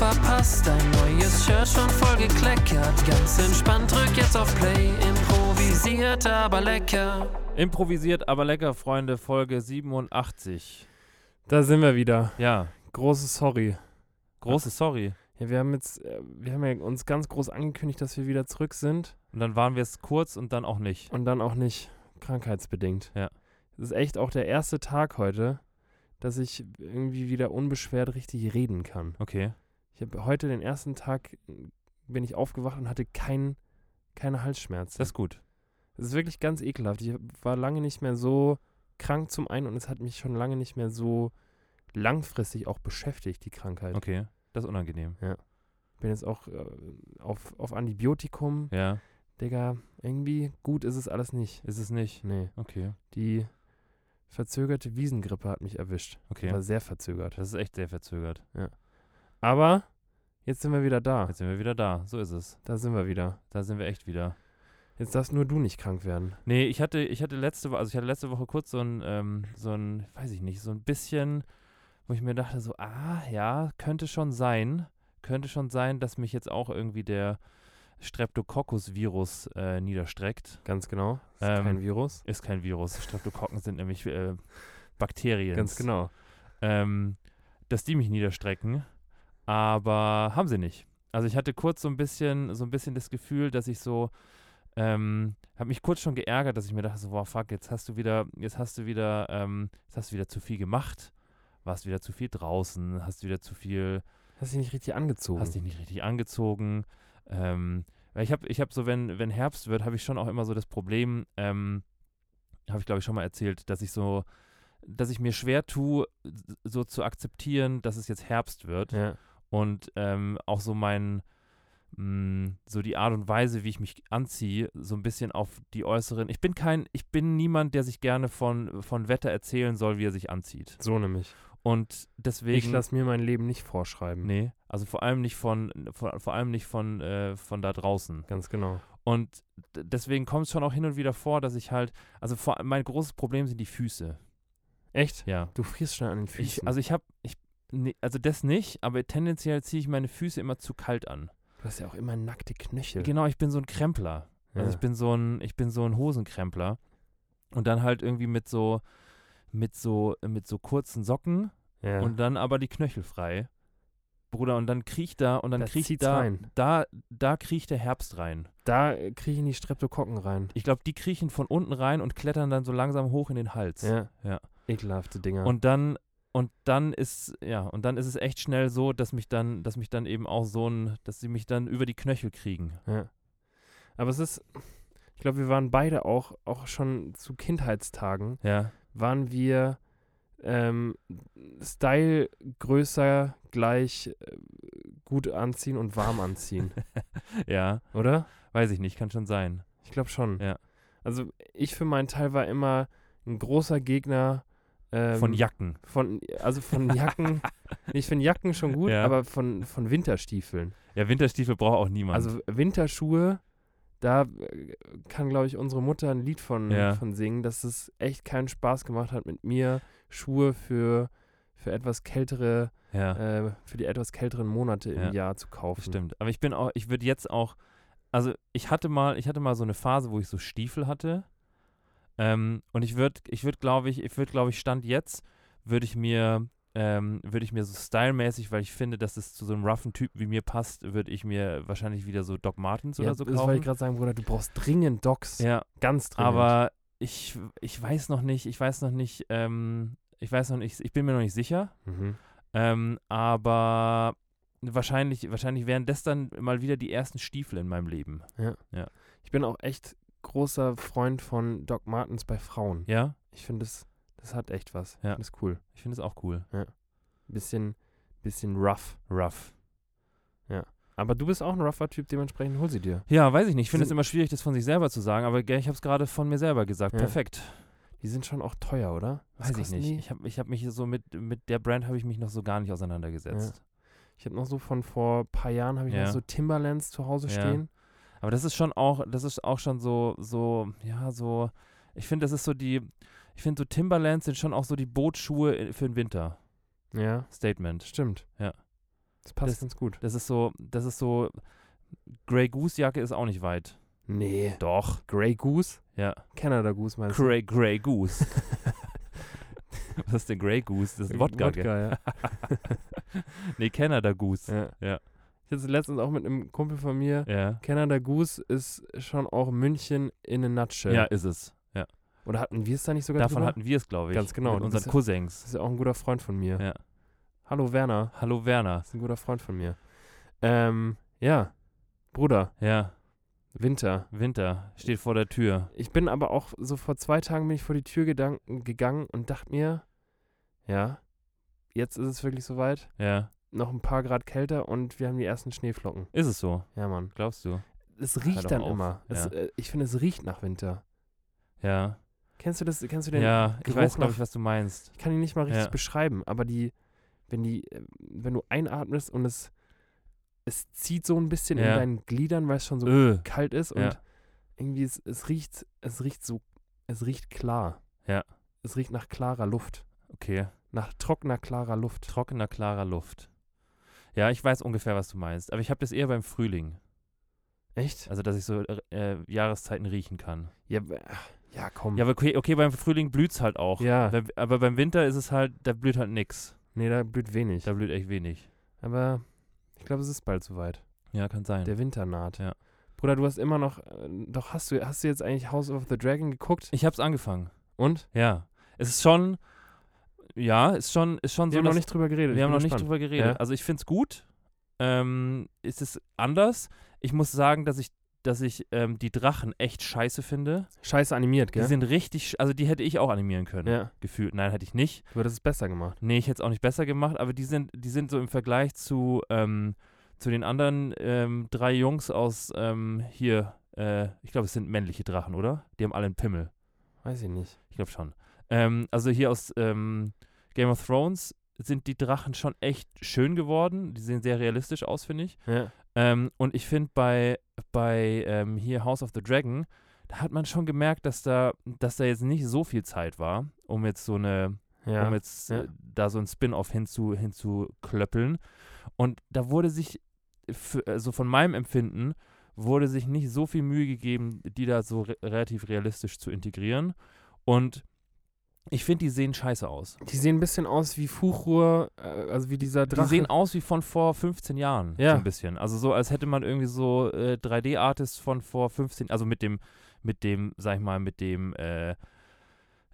Verpasst, dein neues Shirt schon voll gekleckert. Ganz entspannt, drück jetzt auf Play, improvisiert aber lecker. Improvisiert, aber lecker, Freunde, Folge 87. Da sind wir wieder. Ja, Großes Sorry. großes Sorry. Ja, wir haben jetzt, äh, wir haben ja uns ganz groß angekündigt, dass wir wieder zurück sind Und dann waren wir es kurz und dann auch nicht. und dann auch nicht krankheitsbedingt. Ja. Das ist echt auch der erste Tag heute, dass ich irgendwie wieder unbeschwert richtig reden kann. Okay. Ich habe heute den ersten Tag, bin ich aufgewacht und hatte kein, keine Halsschmerzen. Das ist gut. Das ist wirklich ganz ekelhaft. Ich war lange nicht mehr so krank zum einen und es hat mich schon lange nicht mehr so langfristig auch beschäftigt, die Krankheit. Okay. Das ist unangenehm. Bin jetzt auch äh, auf, auf Antibiotikum. Ja, Digga, irgendwie gut ist es alles nicht. ist es nicht. Nee, Okay. die verzögerte Wiesengrippe hat mich erwischt. Okay. War sehr verzögert. Das ist echt sehr verzögert. Aber jetzt sind wir wieder da. Jetzt sind wir wieder da. So ist es. Da sind wir wieder. Da sind wir echt wieder. Jetzt darfst nur du nicht krank werden. Nee, ich hatte, ich hatte letzte Woche, also ich hatte letzte Woche kurz so ein, ähm, so ein, weiß ich nicht, so ein bisschen, wo ich mir dachte, so, ah, ja, könnte schon sein, könnte schon sein, dass mich jetzt auch irgendwie der Streptococcus-Virus äh, niederstreckt. Ganz genau. Ist Ähm, kein Virus. Ist kein Virus. Streptokokken sind nämlich äh, Bakterien. Ganz genau. ähm, dass die mich niederstrecken, aber haben sie nicht. Also ich hatte kurz so ein bisschen, so ein bisschen das Gefühl, dass ich so, ähm, habe mich kurz schon geärgert, dass ich mir dachte, so, wow, fuck, jetzt hast du wieder, jetzt hast du wieder, ähm, jetzt hast du wieder zu viel gemacht, warst wieder zu viel draußen, hast wieder zu viel, Hast dich nicht richtig angezogen. hast dich nicht richtig angezogen. Ähm, weil ich habe, ich habe so, wenn, wenn Herbst wird, habe ich schon auch immer so das Problem, ähm, habe ich glaube ich schon mal erzählt, dass ich so, dass ich mir schwer tue, so zu akzeptieren, dass es jetzt Herbst wird ja. Und ähm, auch so mein, mh, so die Art und Weise, wie ich mich anziehe, so ein bisschen auf die äußeren. Ich bin kein, ich bin niemand, der sich gerne von, von Wetter erzählen soll, wie er sich anzieht. So nämlich. Und deswegen. Ich lasse mir mein Leben nicht vorschreiben. Nee, also vor allem nicht von, vor, vor allem nicht von, äh, von da draußen. Ganz genau. Und deswegen kommt es schon auch hin und wieder vor, dass ich halt, also vor, mein großes Problem sind die Füße. Echt? Ja. Du frierst schnell an den Füßen. Ich, also ich habe, ich, nee, also das nicht, aber tendenziell ziehe ich meine Füße immer zu kalt an. du hast ja auch immer nackte Knöchel. Genau, ich bin so ein Krempler. Ja. Also ich bin so ein, ich bin so ein Hosenkrempler. Und dann halt irgendwie mit so, mit so, mit so kurzen Socken ja. und dann aber die Knöchel frei. Bruder, und dann kriecht da und dann Da kriecht da, rein. da, da kriecht der Herbst rein. da äh, kriechen die Streptokokken rein. Ich glaube, die kriechen von unten rein und klettern dann so langsam hoch in den Hals. Ja. Ja. Ekelhafte Dinger. Und dann, und dann ist, ja, und dann ist es echt schnell so, dass mich dann, dass mich dann eben auch so ein, dass sie mich dann über die Knöchel kriegen. ja. Aber es ist, ich glaube, wir waren beide auch, auch schon zu Kindheitstagen, Ja. waren wir ähm, Style größer gleich äh, gut anziehen und warm anziehen, Ja. oder? Weiß ich nicht, kann schon sein. Ich glaube schon. Ja. Also ich für meinen Teil war immer ein großer Gegner ähm, Von Jacken. Von, also von Jacken, ich finde Jacken schon gut, Ja. aber von, von Winterstiefeln. Ja, Winterstiefel braucht auch niemand. Also Winterschuhe, da äh, kann, glaube ich, unsere Mutter ein Lied von, Ja. von singen, dass es echt keinen Spaß gemacht hat, mit mir Schuhe für, für etwas kältere, ja, äh, für die etwas kälteren Monate im Ja. Jahr zu kaufen. stimmt. Aber ich bin auch, ich würde jetzt auch, also ich hatte mal, ich hatte mal so eine Phase, wo ich so Stiefel hatte. Ähm, und ich würde, ich würde, glaube ich, ich würde, glaube ich, Stand jetzt, würde ich mir, ähm, würde ich mir so stylmäßig, weil ich finde, dass es zu so einem roughen Typen wie mir passt, würde ich mir wahrscheinlich wieder so Doc Martens Ja, oder so das wollte ich kaufen. gerade sagen, Bruder, du brauchst dringend Docs. Ja, Ganz dringend. aber ich, ich weiß noch nicht, ich weiß noch nicht, ähm, ich weiß noch nicht, ich bin mir noch nicht sicher. Mhm. Ähm, aber wahrscheinlich, wahrscheinlich wären das dann mal wieder die ersten Stiefel in meinem Leben. Ich bin auch echt großer Freund von Doc Martens bei Frauen. Ja, Ich finde, das, das hat echt was. Ja. Das ist cool. ich finde es auch cool. Bisschen, bisschen rough. Rough. Aber du bist auch ein rougher Typ, dementsprechend hol sie dir. Ja, weiß ich nicht. Ich finde es immer schwierig, das von sich selber zu sagen, aber ich habe es gerade von mir selber gesagt. Ja. Perfekt. Die sind schon auch teuer, oder? Was Weiß ich nicht. Die? Ich habe ich hab mich so mit, mit der Brand habe ich mich noch so gar nicht auseinandergesetzt. Ich habe noch so von vor ein paar Jahren habe ich Ja. noch so Timberlands zu Hause Ja. stehen. Aber das ist schon auch, das ist auch schon so, so, ja, so, ich finde, das ist so die, ich finde so Timberlands sind schon auch so die Bootsschuhe i- für den Winter. Ja, Statement. stimmt. Ja. Das passt Das- ganz gut. Das ist so, das ist so, Grey Goose Jacke ist auch nicht weit. Nee. Doch. Grey Goose? Ja. Canada Goose meinst du? Grey, Grey Goose. Was ist denn Grey Goose? Das ist Wodka, gell? ja. Nee, Canada Goose. ja. Ja. Ich hatte letztens auch mit einem Kumpel von mir. Ja. Canada Goose ist schon auch München in a nutshell. Ja, ist es. Ja. Oder hatten wir es da nicht sogar Davon drüber? hatten wir es, glaube ich. Ganz genau. Mit unseren Cousins. Das ist ja auch ein guter Freund von mir. Ja. Hallo Werner. Hallo Werner. Das ist ein guter Freund von mir. Ähm, ja. Bruder, Ja. Winter. Winter steht vor der Tür. Ich bin aber auch so vor zwei Tagen bin ich vor die Tür gegangen und dachte mir, ja, jetzt ist es wirklich soweit. Ja. Noch ein paar Grad kälter und wir haben die ersten Schneeflocken. Ist es so? Ja, Mann. Glaubst du? Es riecht dann auf. immer. Es, Ja. äh, ich finde, es riecht nach Winter. Ja. Kennst du das? Kennst du den? Ja, ich Geruch weiß, glaube ich, was du meinst. Ich kann ihn nicht mal richtig Ja. beschreiben, aber die, wenn die, äh, wenn du einatmest und es, es zieht so ein bisschen in Ja. deinen Gliedern, weil es schon so Öh. kalt ist und Ja. irgendwie es, es riecht, es riecht so, es riecht klar. Ja. Es riecht nach klarer Luft. Okay. Nach trockener, klarer Luft. Trockener, klarer Luft. Ja, ich weiß ungefähr, was du meinst. Aber ich habe das eher beim Frühling. Echt? Also, dass ich so äh, Jahreszeiten riechen kann. Ja, ja komm. Ja, aber okay, okay beim Frühling blüht es halt auch. Ja. Aber beim Winter ist es halt, da blüht halt nix. nee, da blüht wenig. Da blüht echt wenig. Aber ich glaube, es ist bald soweit. Ja, kann sein. Der Winter naht. Ja. Bruder, du hast immer noch, äh, doch hast du, hast du jetzt eigentlich House of the Dragon geguckt? ich habe es angefangen. Und? Ja. Es ist schon, ja, ist schon, ist schon Wir so, haben noch nicht drüber geredet. Wir haben noch nicht gespannt. drüber geredet. Ja. Also ich finde es gut. Ähm, es ist anders. Ich muss sagen, dass ich, dass ich ähm, die Drachen echt scheiße finde. Scheiße animiert, Die gell? sind richtig, also die hätte ich auch animieren können. ja, Gefühlt. Nein, hätte ich nicht. du hättest es besser gemacht. Nee, ich hätte es auch nicht besser gemacht, aber die sind, die sind so im Vergleich zu, ähm, zu den anderen ähm, drei Jungs aus ähm, hier, äh, ich glaube, es sind männliche Drachen, oder? Die haben alle einen Pimmel. Weiß ich nicht. Ich glaube schon. Ähm, also hier aus ähm, Game of Thrones sind die Drachen schon echt schön geworden. Die sehen sehr realistisch aus, finde ich. Ja. Ähm, und ich finde bei, bei ähm, hier House of the Dragon, da hat man schon gemerkt, dass da, dass da jetzt nicht so viel Zeit war, um jetzt so eine, Ja. um jetzt ja. äh, da so ein Spin-off hinzu, hinzuklöppeln. Und da wurde sich, für, also von meinem Empfinden, wurde sich nicht so viel Mühe gegeben, die da so re relativ realistisch zu integrieren. Und ich finde, die sehen scheiße aus. Die sehen ein bisschen aus wie Fuchur, äh, also wie dieser Drache. Die sehen aus wie von vor 15 Jahren. Ja. So ein bisschen. Also so, als hätte man irgendwie so äh, 3D-Artists von vor 15, also mit dem, mit dem, sag ich mal, mit dem, äh,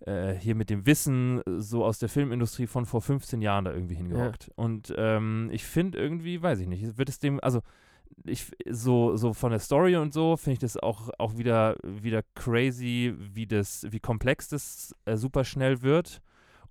äh, hier mit dem Wissen so aus der Filmindustrie von vor 15 Jahren da irgendwie hingehockt. Und ähm, ich finde irgendwie, weiß ich nicht, wird es dem, also ich so, so von der Story und so finde ich das auch, auch wieder, wieder crazy, wie das, wie komplex das äh, super schnell wird.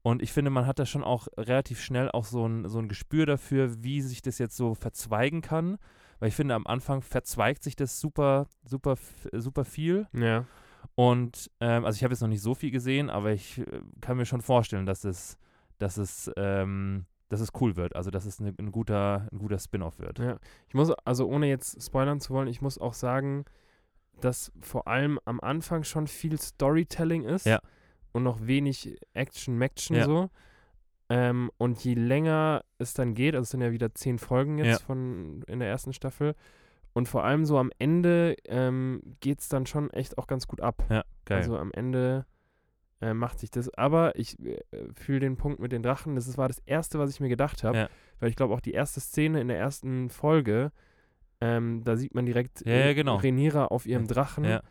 Und ich finde, man hat da schon auch relativ schnell auch so ein, so ein Gespür dafür, wie sich das jetzt so verzweigen kann. Weil ich finde, am Anfang verzweigt sich das super, super, super viel. Ja. Und ähm, also ich habe jetzt noch nicht so viel gesehen, aber ich äh, kann mir schon vorstellen, dass es, dass es, ähm, dass es cool wird. Also dass es ne, ein guter, ein guter Spin-off wird. Ja. Ich muss, also ohne jetzt spoilern zu wollen, ich muss auch sagen, dass vor allem am Anfang schon viel Storytelling ist. Ja. Und noch wenig Action-Maction Ja. so. Ähm, und je länger es dann geht, also es sind ja wieder zehn Folgen jetzt Ja. von in der ersten Staffel. Und vor allem so am Ende ähm, geht es dann schon echt auch ganz gut ab. Ja, geil. Also am Ende äh, macht sich das. Aber ich äh, fühle den Punkt mit den Drachen. Das ist- war das Erste, was ich mir gedacht habe. Ja. Weil ich glaube, auch die erste Szene in der ersten Folge, ähm, da sieht man direkt Ja, ja, genau. Rhaenyra auf ihrem Drachen. ja.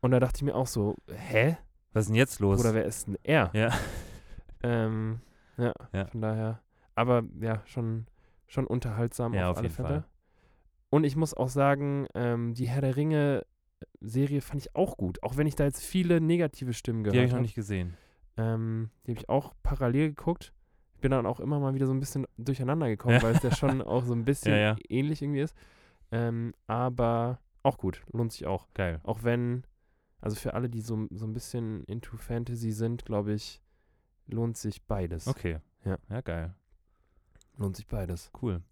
Und da dachte ich mir auch so, hä? Was ist denn jetzt los? Oder wer ist denn er? ja. Ähm, Ja. von daher. Aber ja, schon, schon unterhaltsam Ja, auf, auf alle jeden Fälle. Fall. Und ich muss auch sagen, ähm, die Herr der Ringe Serie fand ich auch gut. Auch wenn ich da jetzt viele negative Stimmen Die gehört habe ich noch habe. nicht gesehen. Ähm, die habe ich auch parallel geguckt. Ich bin dann auch immer mal wieder so ein bisschen durcheinander gekommen, Ja. weil es ja schon auch so ein bisschen Ja, ja. ähnlich irgendwie ist. Ähm, aber auch gut, lohnt sich auch. Geil. Auch wenn, also für alle, die so, so ein bisschen into Fantasy sind, glaube ich, lohnt sich beides. Okay. Ja. Ja, geil. Lohnt sich beides. Cool.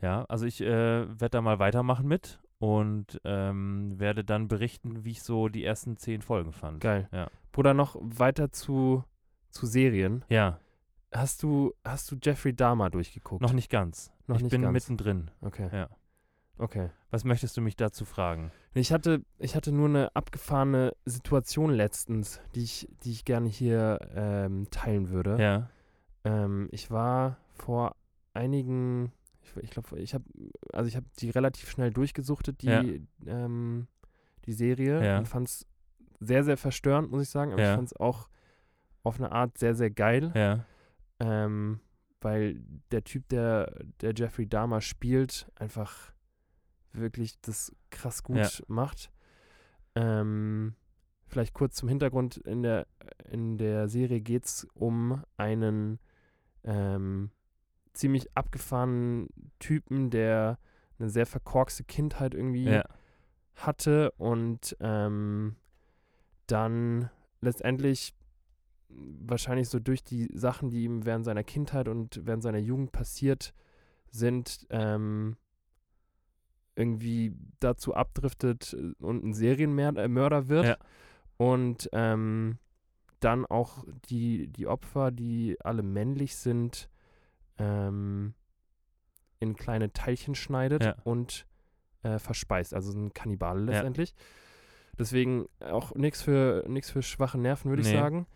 Ja, also ich äh, werde da mal weitermachen mit und ähm, werde dann berichten, wie ich so die ersten zehn Folgen fand. Geil. Ja. Bruder, noch weiter zu, zu Serien. Ja, Hast du, hast du Jeffrey Dahmer durchgeguckt? noch nicht ganz. Noch ich nicht bin ganz. mittendrin. Okay. Ja. Okay. Was möchtest du mich dazu fragen? Ich hatte, ich hatte nur eine abgefahrene Situation letztens, die ich, die ich gerne hier ähm, teilen würde. Ja. Ähm, ich war vor einigen, ich, ich glaube, ich habe, also ich habe die relativ schnell durchgesuchtet, die, Ja. ähm, die Serie Ja. und fand es sehr, sehr verstörend, muss ich sagen, aber Ja. ich fand es auch auf eine Art sehr, sehr geil, Ja. ähm, weil der Typ, der, der Jeffrey Dahmer spielt, einfach wirklich das krass gut Ja. macht. Ähm, vielleicht kurz zum Hintergrund, in der, in der Serie geht es um einen ähm, ziemlich abgefahrenen Typen, der eine sehr verkorkste Kindheit irgendwie Ja. hatte und ähm, dann letztendlich wahrscheinlich so durch die Sachen, die ihm während seiner Kindheit und während seiner Jugend passiert sind, ähm, irgendwie dazu abdriftet äh, und ein Serienmörder wird. Ja. Und ähm, dann auch die, die Opfer, die alle männlich sind, ähm, in kleine Teilchen schneidet Ja. und äh, verspeist. Also ein Kannibale Ja. letztendlich. Deswegen auch nichts für, nix für schwache Nerven, würde ich Nee. sagen.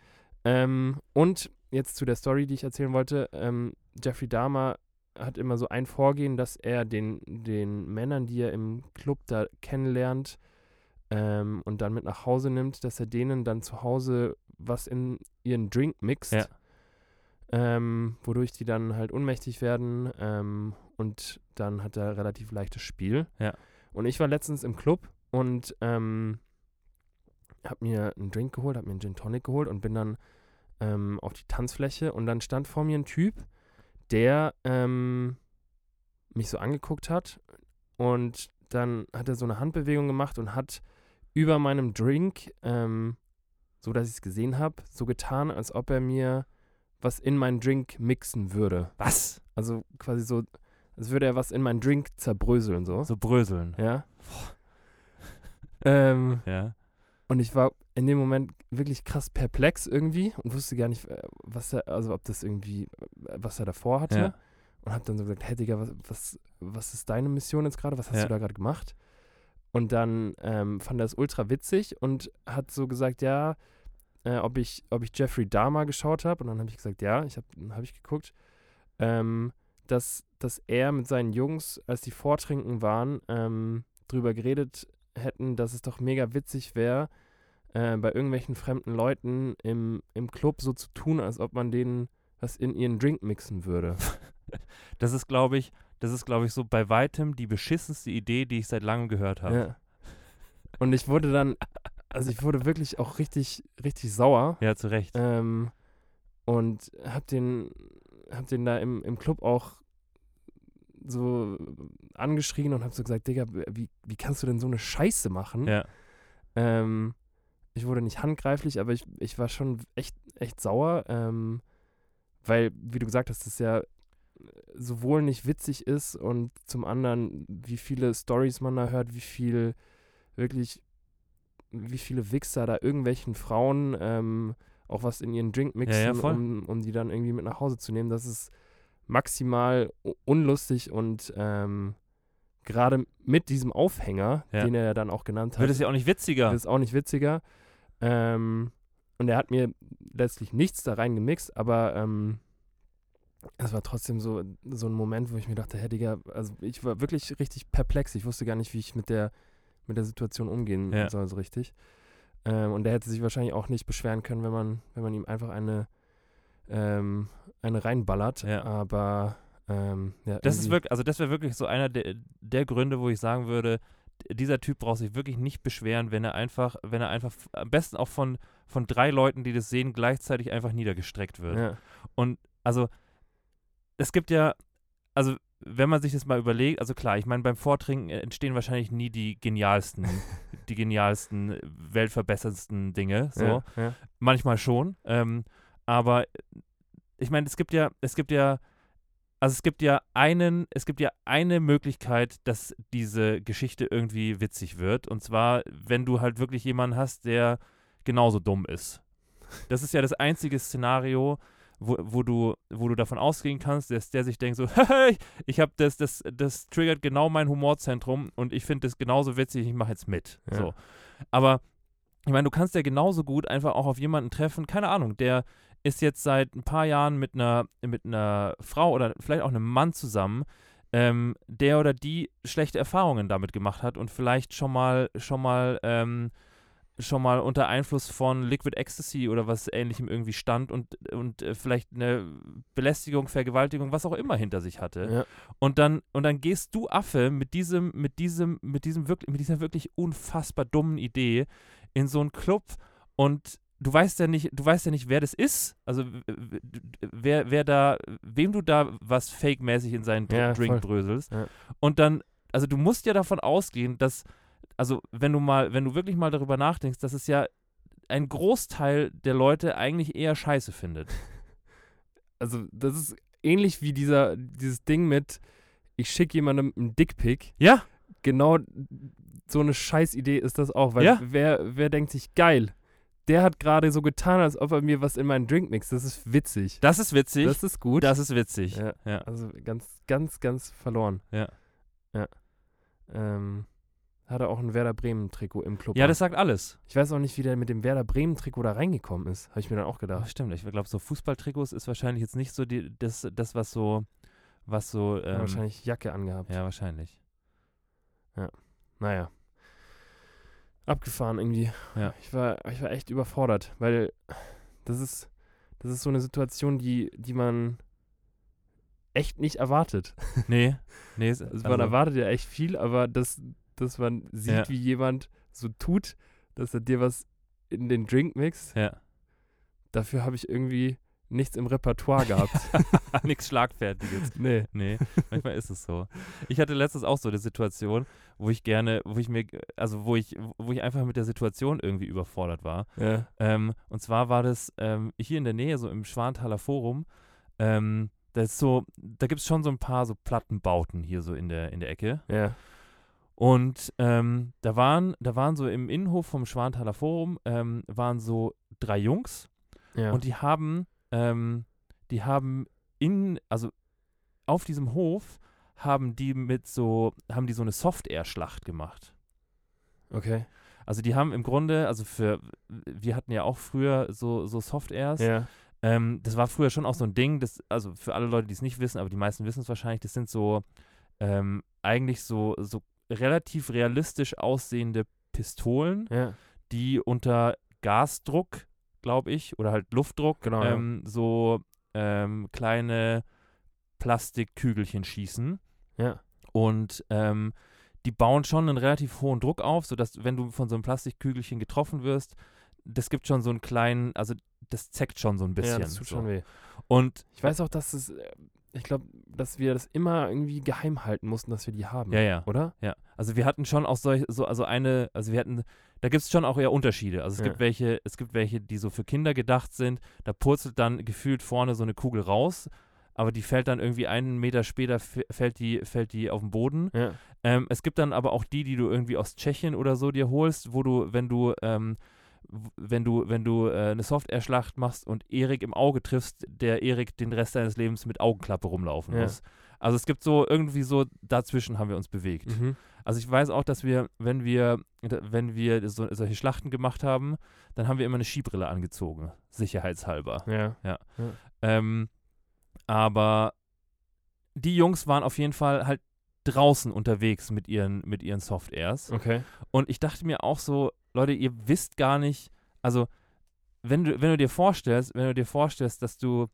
Ähm, und jetzt zu der Story, die ich erzählen wollte. Ähm, Jeffrey Dahmer hat immer so ein Vorgehen, dass er den, den Männern, die er im Club da kennenlernt ähm, und dann mit nach Hause nimmt, dass er denen dann zu Hause was in ihren Drink mixt, Ja. Ähm, wodurch die dann halt ohnmächtig werden ähm, und dann hat er relativ leichtes Spiel. Ja. Und ich war letztens im Club und ähm, habe mir einen Drink geholt, habe mir einen Gin Tonic geholt und bin dann ähm, auf die Tanzfläche und dann stand vor mir ein Typ, der ähm, mich so angeguckt hat und dann hat er so eine Handbewegung gemacht und hat über meinem Drink, ähm, so dass ich es gesehen habe, so getan, als ob er mir was in meinen Drink mixen würde. Was? Also quasi so, als würde er was in meinen Drink zerbröseln, so. So bröseln. Ja. ähm, Ja. und ich war in dem Moment wirklich krass perplex irgendwie und wusste gar nicht, äh, was er, also ob das irgendwie, äh, was er davor hatte. Ja. Und hab dann so gesagt, hey Digga, was, was, was ist deine Mission jetzt gerade? Was hast Ja. du da gerade gemacht? Und dann ähm, fand er es ultra witzig und hat so gesagt, ja, äh, ob, ich, ob ich Jeffrey Dahmer geschaut habe. Und dann habe ich gesagt, ja, ich habe hab ich geguckt. Ähm, dass, dass er mit seinen Jungs, als die vortrinken waren, ähm, drüber geredet hätten, dass es doch mega witzig wäre, äh, bei irgendwelchen fremden Leuten im, im Club so zu tun, als ob man denen was in ihren Drink mixen würde. Das ist, glaube ich, das ist, glaube ich, so bei weitem die beschissenste Idee, die ich seit langem gehört habe. Ja. Und ich wurde dann, also ich wurde wirklich auch richtig, richtig sauer. Ja, zu Recht. Ähm, und hab den, hab den da im, im Club auch so angeschrien und hab so gesagt, Digga, wie, wie kannst du denn so eine Scheiße machen? Ja. Ähm, ich wurde nicht handgreiflich, aber ich, ich war schon echt, echt sauer, ähm, weil, wie du gesagt hast, das ja sowohl nicht witzig ist und zum anderen, wie viele Stories man da hört, wie viel wirklich, wie viele Wichser da irgendwelchen Frauen ähm, auch was in ihren Drink mixen, ja, voll. um, um die dann irgendwie mit nach Hause zu nehmen. Das ist maximal unlustig und ähm, gerade mit diesem Aufhänger, Ja. den er ja dann auch genannt hat, Wird es ja auch nicht witziger. wird es auch nicht witziger. Ähm, und er hat mir letztlich nichts da rein gemixt, aber ähm, es war trotzdem so, so ein Moment, wo ich mir dachte, hey Digga, also ich war wirklich richtig perplex. Ich wusste gar nicht, wie ich mit der, mit der Situation umgehen Ja. soll, so richtig. Ähm, und der hätte sich wahrscheinlich auch nicht beschweren können, wenn man, wenn man ihm einfach eine, ähm, eine reinballert. Ja. Aber ähm, ja, Das ist wirklich, also das wäre wirklich so einer der, der Gründe, wo ich sagen würde, dieser Typ braucht sich wirklich nicht beschweren, wenn er einfach, wenn er einfach am besten auch von, von drei Leuten, die das sehen, gleichzeitig einfach niedergestreckt wird. Ja, Und also, es gibt ja, also wenn man sich das mal überlegt, also klar, ich meine, beim Vortrinken entstehen wahrscheinlich nie die genialsten, die genialsten, weltverbesserndsten Dinge. So. Ja, ja. Manchmal schon. Ähm, aber ich meine, es gibt ja, es gibt ja, also es gibt ja einen, es gibt ja eine Möglichkeit, dass diese Geschichte irgendwie witzig wird. Und zwar, wenn du halt wirklich jemanden hast, der genauso dumm ist. Das ist ja das einzige Szenario, wo, wo, du, wo du davon ausgehen kannst, dass der sich denkt so, hey, ich habe das, das, das triggert genau mein Humorzentrum und ich finde das genauso witzig, ich mache jetzt mit. Ja. So. Aber ich meine, du kannst ja genauso gut einfach auch auf jemanden treffen, keine Ahnung, der ist jetzt seit ein paar Jahren mit einer, mit einer Frau oder vielleicht auch einem Mann zusammen, ähm, der oder die schlechte Erfahrungen damit gemacht hat und vielleicht schon mal, schon mal, ähm, schon mal unter Einfluss von Liquid Ecstasy oder was ähnlichem irgendwie stand und, und äh, vielleicht eine Belästigung, Vergewaltigung, was auch immer hinter sich hatte. Ja. Und dann, und dann gehst du Affe mit diesem, mit diesem, mit diesem wirklich, mit dieser wirklich unfassbar dummen Idee in so einen Club und du weißt ja nicht, du weißt ja nicht, wer das ist. Also wer, wer da, wem du da was fake-mäßig in seinen Dr- Ja, Drink voll. bröselst. Ja. Und dann, also du musst ja davon ausgehen, dass, also wenn du mal, wenn du wirklich mal darüber nachdenkst, dass es ja ein Großteil der Leute eigentlich eher scheiße findet. Also, das ist ähnlich wie dieser, dieses Ding mit, ich schicke jemandem einen Dickpick. Ja, Genau so eine Scheißidee ist das auch, weil Ja. wer, wer denkt sich, geil, der hat gerade so getan, als ob er mir was in meinen Drink mixt. Das ist witzig. das ist witzig. Das ist gut. Das ist witzig. Ja. ja. Also ganz, ganz, ganz verloren. Ja. Ja. Ähm, hat er auch ein Werder Bremen-Trikot im Club. Ja, an. das sagt alles. ich weiß auch nicht, wie der mit dem Werder Bremen-Trikot da reingekommen ist. Habe ich mir dann auch Ja, gedacht. stimmt. Ich glaube, so Fußballtrikots ist wahrscheinlich jetzt nicht so die, das, das was so, was so. Ähm, wahrscheinlich Jacke angehabt. Ja, wahrscheinlich. Naja. Abgefahren irgendwie. Ja. Ich war, ich war echt überfordert, weil das ist, das ist so eine Situation, die, die man echt nicht erwartet. Nee, nee. es- Also man erwartet ja echt viel, aber dass, dass man sieht, Ja. wie jemand so tut, dass er dir was in den Drink mixt, Ja. dafür habe ich irgendwie nichts im Repertoire gehabt. Nichts Schlagfertiges. nee. Nee, manchmal ist es so. Ich hatte letztens auch so eine Situation, wo ich gerne, wo ich mir, also wo ich, wo ich einfach mit der Situation irgendwie überfordert war. Ja. Ähm, und zwar war das ähm, hier in der Nähe, so im Schwanthaler Forum. Ähm, da ist so, da gibt es schon so ein paar so Plattenbauten hier so in der, in der Ecke. Ja. Und ähm, da waren, da waren so im Innenhof vom Schwanthaler Forum, ähm, waren so drei Jungs Ja. und die haben, ähm, die haben in, also auf diesem Hof haben die mit so, haben die so eine Soft-Air-Schlacht gemacht. okay. Also die haben im Grunde, also für, wir hatten ja auch früher so, so Soft-Airs. Ja. Ähm, das war früher schon auch so ein Ding, das, also für alle Leute, die es nicht wissen, aber die meisten wissen es wahrscheinlich, das sind so ähm, eigentlich so, so relativ realistisch aussehende Pistolen, Ja. die unter Gasdruck, glaube ich, oder halt Luftdruck, Genau, ja. ähm, so ähm, kleine Plastikkügelchen schießen. Ja. Und ähm, die bauen schon einen relativ hohen Druck auf, sodass, wenn du von so einem Plastikkügelchen getroffen wirst, das gibt schon so einen kleinen, also das zeckt schon so ein bisschen. Ja, das tut so. schon weh. Und Ich weiß auch, dass es, äh, ich glaube, dass wir das immer irgendwie geheim halten mussten, dass wir die haben. ja, ja, Oder? ja. Also wir hatten schon auch solche, so, also eine, also wir hatten, da gibt es schon auch eher Unterschiede. Also es Ja. gibt welche, es gibt welche, die so für Kinder gedacht sind, da purzelt dann gefühlt vorne so eine Kugel raus, aber die fällt dann irgendwie einen Meter später, fällt die, fällt die auf den Boden. Ja. Ähm, es gibt dann aber auch die, die du irgendwie aus Tschechien oder so dir holst, wo du, wenn du, ähm, wenn du, wenn du äh, eine Software-Schlacht machst und Erik im Auge triffst, der Erik den Rest seines Lebens mit Augenklappe rumlaufen Ja. muss. Also es gibt so irgendwie so, dazwischen haben wir uns bewegt. Mhm. Also ich weiß auch, dass wir, wenn wir, wenn wir so, solche Schlachten gemacht haben, dann haben wir immer eine Skibrille angezogen, sicherheitshalber. Ja. Ähm, aber die Jungs waren auf jeden Fall halt draußen unterwegs mit ihren, mit ihren Soft-Airs. Okay. Und ich dachte mir auch so, Leute, ihr wisst gar nicht, also wenn du, wenn du dir vorstellst, wenn du dir vorstellst, dass du,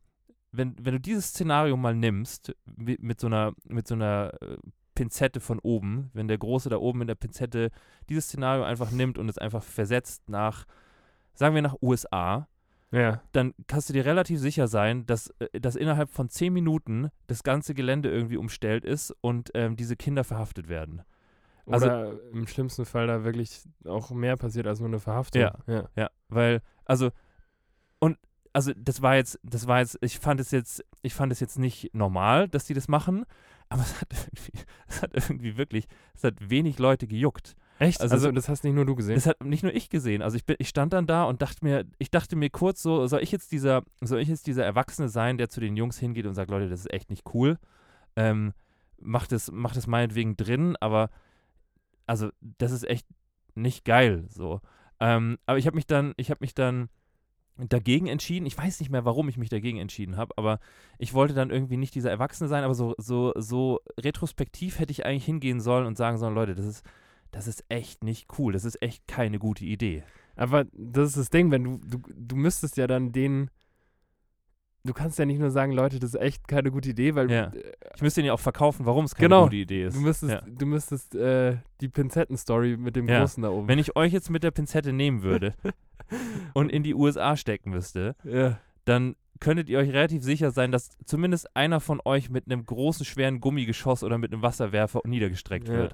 wenn, wenn du dieses Szenario mal nimmst, mit, mit so einer, mit so einer äh, Pinzette von oben, wenn der Große da oben in der Pinzette dieses Szenario einfach nimmt und es einfach versetzt nach, sagen wir nach USA, Ja. dann kannst du dir relativ sicher sein, dass, äh, dass innerhalb von zehn Minuten das ganze Gelände irgendwie umstellt ist und ähm, diese Kinder verhaftet werden. Also- Oder im schlimmsten Fall da wirklich auch mehr passiert als nur eine Verhaftung. Ja. ja. Ja, weil, also, und, also, das war jetzt, das war jetzt, ich fand es jetzt, ich fand es jetzt nicht normal, dass die das machen, aber es hat irgendwie, es hat irgendwie wirklich, es hat wenig Leute gejuckt. Echt? Also Also, so- das hast nicht nur du gesehen. Das hat nicht nur ich gesehen. Also ich, bin, ich stand dann da und dachte mir, ich dachte mir kurz so, soll ich jetzt dieser, soll ich jetzt dieser Erwachsene sein, der zu den Jungs hingeht und sagt, Leute, das ist echt nicht cool. Ähm, macht es, macht es meinetwegen drin, aber also das ist echt nicht geil. So. Ähm, aber ich habe mich dann, ich habe mich dann dagegen entschieden. Ich weiß nicht mehr, warum ich mich dagegen entschieden habe, aber ich wollte dann irgendwie nicht dieser Erwachsene sein, aber so, so, so retrospektiv hätte ich eigentlich hingehen sollen und sagen sollen, Leute, das ist, das ist echt nicht cool. Das ist echt keine gute Idee. Aber das ist das Ding, wenn du, du, du müsstest ja dann den, du kannst ja nicht nur sagen, Leute, das ist echt keine gute Idee, weil Ja. äh, Ich müsste ja auch verkaufen, warum es keine Genau. gute Idee ist. du müsstest, ja. du müsstest äh, die Pinzetten-Story mit dem Ja. Großen da oben. Wenn ich euch jetzt mit der Pinzette nehmen würde und in die USA stecken müsste, dann könntet ihr euch relativ sicher sein, dass zumindest einer von euch mit einem großen, schweren Gummigeschoss oder mit einem Wasserwerfer niedergestreckt wird.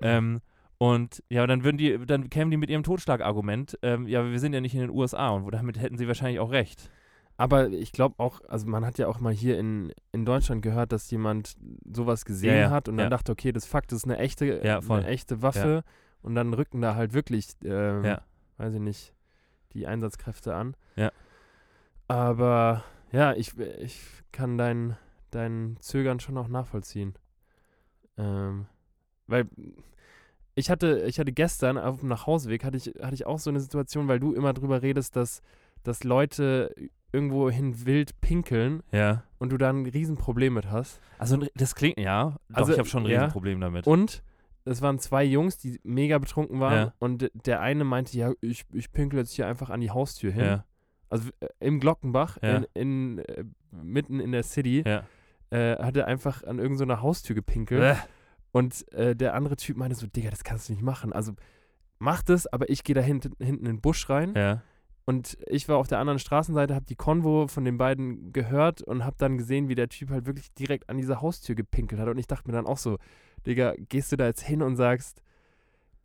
Ähm, und ja, dann würden die, dann kämen die mit ihrem Totschlagargument, ähm, ja, wir sind ja nicht in den USA und damit hätten sie wahrscheinlich auch recht. Aber ich glaube auch, also man hat ja auch mal hier in, in Deutschland gehört, dass jemand sowas gesehen ja, hat und dann ja. dachte, okay, das Fakt ist eine echte, Ja, eine echte Waffe und dann rücken da halt wirklich, ähm, Ja. weiß ich nicht, die Einsatzkräfte an. Ja. Aber ja, ich, ich kann dein, dein Zögern schon auch nachvollziehen. Ähm, weil ich hatte, ich hatte gestern auf dem Nachhauseweg hatte ich, hatte ich auch so eine Situation, weil du immer drüber redest, dass, dass Leute irgendwo hin wild pinkeln Ja. und du dann ein Riesenproblem mit hast. Also das klingt, ja, doch, Also, ich habe schon ein ja. Riesenproblem damit. Und es waren zwei Jungs, die mega betrunken waren Ja. und der eine meinte, ja, ich, ich pinkel jetzt hier einfach an die Haustür hin. ja, Also äh, im Glockenbach, Ja. in, in, äh, mitten in der City, ja. äh, hat er einfach an irgendeiner Haustür gepinkelt. Bäh. Und äh, der andere Typ meinte so, Digga, das kannst du nicht machen. Also mach das, aber ich gehe da hinten, hinten in den Busch rein. Ja. Und ich war auf der anderen Straßenseite, habe die Konvo von den beiden gehört und habe dann gesehen, wie der Typ halt wirklich direkt an diese Haustür gepinkelt hat. Und ich dachte mir dann auch so, Digga, gehst du da jetzt hin und sagst,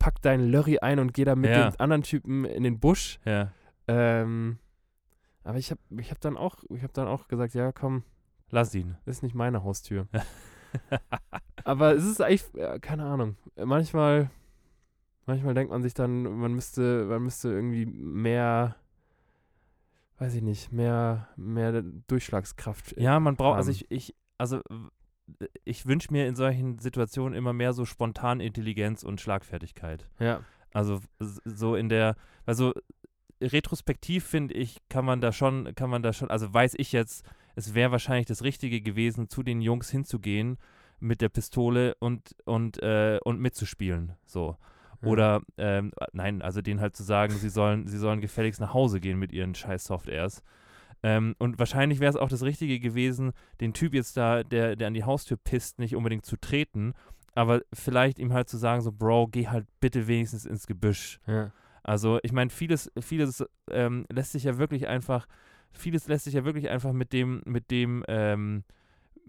pack deinen Lörri ein und geh da mit Ja. den anderen Typen in den Busch? Ja. Ähm, aber ich habe ich hab dann, auch- ich hab dann auch gesagt, ja, komm, Lass ihn. das ist nicht meine Haustür. Aber es ist eigentlich, keine Ahnung. Manchmal, manchmal denkt man sich dann, man müsste, man müsste irgendwie mehr, weiß ich nicht, mehr, mehr Durchschlagskraft. Ja, man braucht, also ich, ich, also ich wünsche mir in solchen Situationen immer mehr so Spontanintelligenz und Schlagfertigkeit. Ja, Also so in der, also retrospektiv finde ich, kann man da schon, kann man da schon, also weiß ich jetzt, es wäre wahrscheinlich das Richtige gewesen, zu den Jungs hinzugehen mit der Pistole und und äh, und mitzuspielen, so. Oder ähm, nein, also denen halt zu sagen, sie sollen, sie sollen gefälligst nach Hause gehen mit ihren scheiß Softwares. Ähm, und wahrscheinlich wäre es auch das Richtige gewesen, den Typ jetzt da, der, der an die Haustür pisst, nicht unbedingt zu treten, aber vielleicht ihm halt zu sagen, so, Bro, geh halt bitte wenigstens ins Gebüsch. ja, Also, ich meine, vieles, vieles ähm, lässt sich ja wirklich einfach, vieles lässt sich ja wirklich einfach mit dem, mit dem, ähm,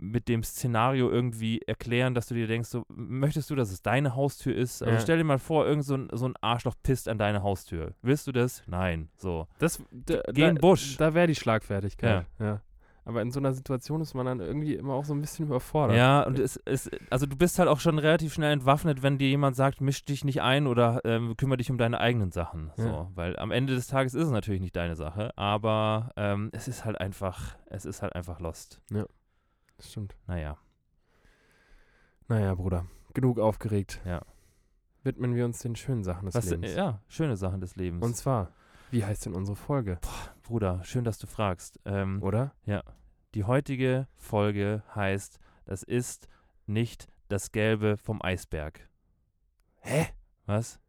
mit dem Szenario irgendwie erklären, dass du dir denkst, so, möchtest du, dass es deine Haustür ist? Also Ja. stell dir mal vor, irgend so ein, so ein Arschloch pisst an deine Haustür. Willst du das? Nein. So. das, da, Geh in da- Busch. Da wäre die Schlagfertigkeit. Ja. Aber in so einer Situation ist man dann irgendwie immer auch so ein bisschen überfordert. Ja, und es, es, also du bist halt auch schon relativ schnell entwaffnet, wenn dir jemand sagt, misch dich nicht ein oder ähm, kümmere dich um deine eigenen Sachen. So, Ja. weil am Ende des Tages ist es natürlich nicht deine Sache, aber ähm, es ist halt einfach, es ist halt einfach lost. Das stimmt. Naja, Naja, Bruder, genug aufgeregt. Ja. Widmen wir uns den schönen Sachen des was, Lebens. ja, schöne Sachen des Lebens. Und zwar, wie heißt denn unsere Folge? Bruder, schön, dass du fragst. Ähm, Oder? die heutige Folge heißt, das ist nicht das Gelbe vom Eisberg. Hä? Was?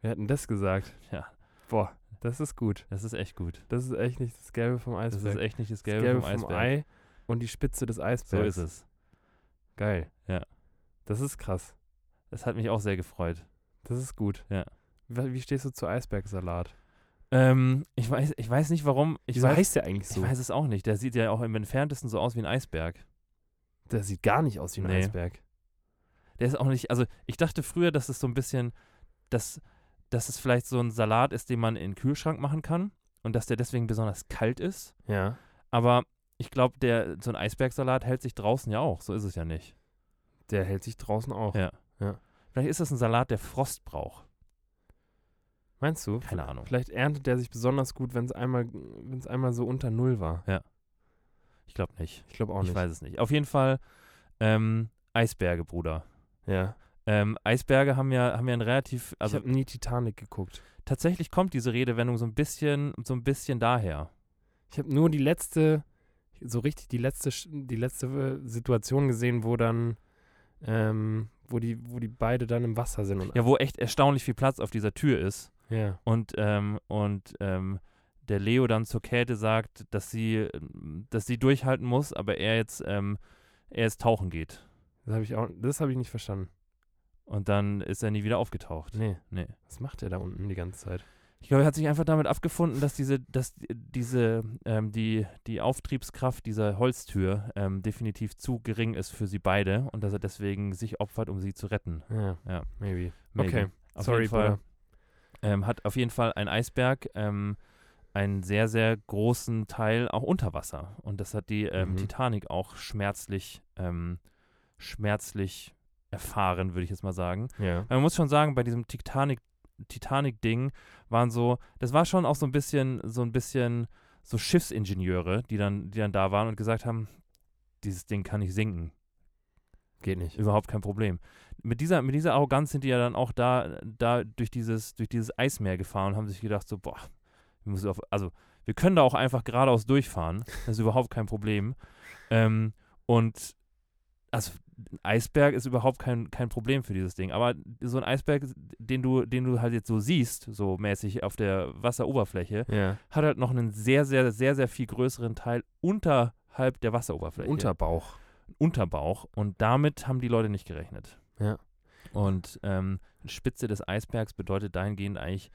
Wer hat denn das gesagt? Ja. Boah, das ist gut. Das ist echt gut. Das ist echt nicht das Gelbe vom Das Eisberg. ist echt nicht das das Gelbe, Gelbe vom vom, Eisberg. Ei und die Spitze des so Eisbergs. ist es. Geil. Ja. Das ist krass. Das hat mich auch sehr gefreut. Das ist gut. Ja. Wie, wie stehst du zu Eisbergsalat? Ähm, ich, weiß, ich weiß nicht, warum. Ich Wieso weiß, heißt der eigentlich ich so? weiß es auch nicht. Der sieht ja auch im Entferntesten so aus wie ein Eisberg. Der sieht gar nicht aus wie ein Nee. Eisberg. Der ist auch nicht, also ich dachte früher, dass es so ein bisschen, dass, dass es vielleicht so ein Salat ist, den man in den Kühlschrank machen kann und dass der deswegen besonders kalt ist. Ja. Aber ich glaube, der so ein Eisbergsalat hält sich draußen ja auch. So ist es ja nicht. Der hält sich draußen auch. Ja. Vielleicht ist das ein Salat, der Frost braucht. Meinst du? Keine Ahnung. Vielleicht erntet der sich besonders gut, wenn es einmal, wenn es einmal so unter Null war. Ich glaube nicht. Ich glaube auch ich nicht. weiß es nicht. Auf jeden Fall ähm, Eisberge, Bruder. Ja. Ähm, Eisberge haben ja, haben ja ein relativ, Also, ich habe nie Titanic geguckt. tatsächlich kommt diese Redewendung so ein bisschen, so ein bisschen daher. Ich habe nur die letzte, so richtig die letzte, die letzte äh, Situation gesehen, wo dann, ähm, wo die, wo die beide dann im Wasser sind. Und, Ja, wo echt erstaunlich viel Platz auf dieser Tür ist. Ja. Und, ähm, und ähm, der Leo dann zur Käthe sagt, dass sie, dass sie durchhalten muss, aber er jetzt, ähm, er jetzt tauchen geht. Das habe ich auch, das habe ich nicht verstanden. Und dann ist er nie wieder aufgetaucht. Nee. Nee. Was macht der da unten die ganze Zeit? Ich glaube, er hat sich einfach damit abgefunden, dass diese, dass diese, ähm, die, die Auftriebskraft dieser Holztür ähm, definitiv zu gering ist für sie beide und dass er deswegen sich opfert, um sie zu retten. Ja. Ja. Maybe. Maybe. Okay. Auf Sorry, jeden Fall. Ähm, hat auf jeden Fall ein Eisberg ähm, einen sehr, sehr großen Teil auch unter Wasser. Und das hat die ähm, Mhm. Titanic auch schmerzlich, ähm, schmerzlich erfahren, würde ich jetzt mal sagen. Ja. Man muss schon sagen, bei diesem Titanic, Titanic-Ding waren so, das war schon auch so ein bisschen, so ein bisschen so Schiffsingenieure, die dann, die dann da waren und gesagt haben, dieses Ding kann nicht sinken. Geht nicht. Überhaupt kein Problem. Mit dieser, mit dieser Arroganz sind die ja dann auch da, da durch dieses, durch dieses Eismeer gefahren und haben sich gedacht, so, boah, wir müssen auf, also wir können da auch einfach geradeaus durchfahren. Das ist überhaupt kein Problem. Ähm, und also ein Eisberg ist überhaupt kein, kein Problem für dieses Ding. Aber so ein Eisberg, den du, den du halt jetzt so siehst, so mäßig auf der Wasseroberfläche, Ja. hat halt noch einen sehr, sehr, sehr, sehr viel größeren Teil unterhalb der Wasseroberfläche. Unterbauch. Unterbauch und damit haben die Leute nicht gerechnet. Ja. Und ähm, Spitze des Eisbergs bedeutet dahingehend eigentlich,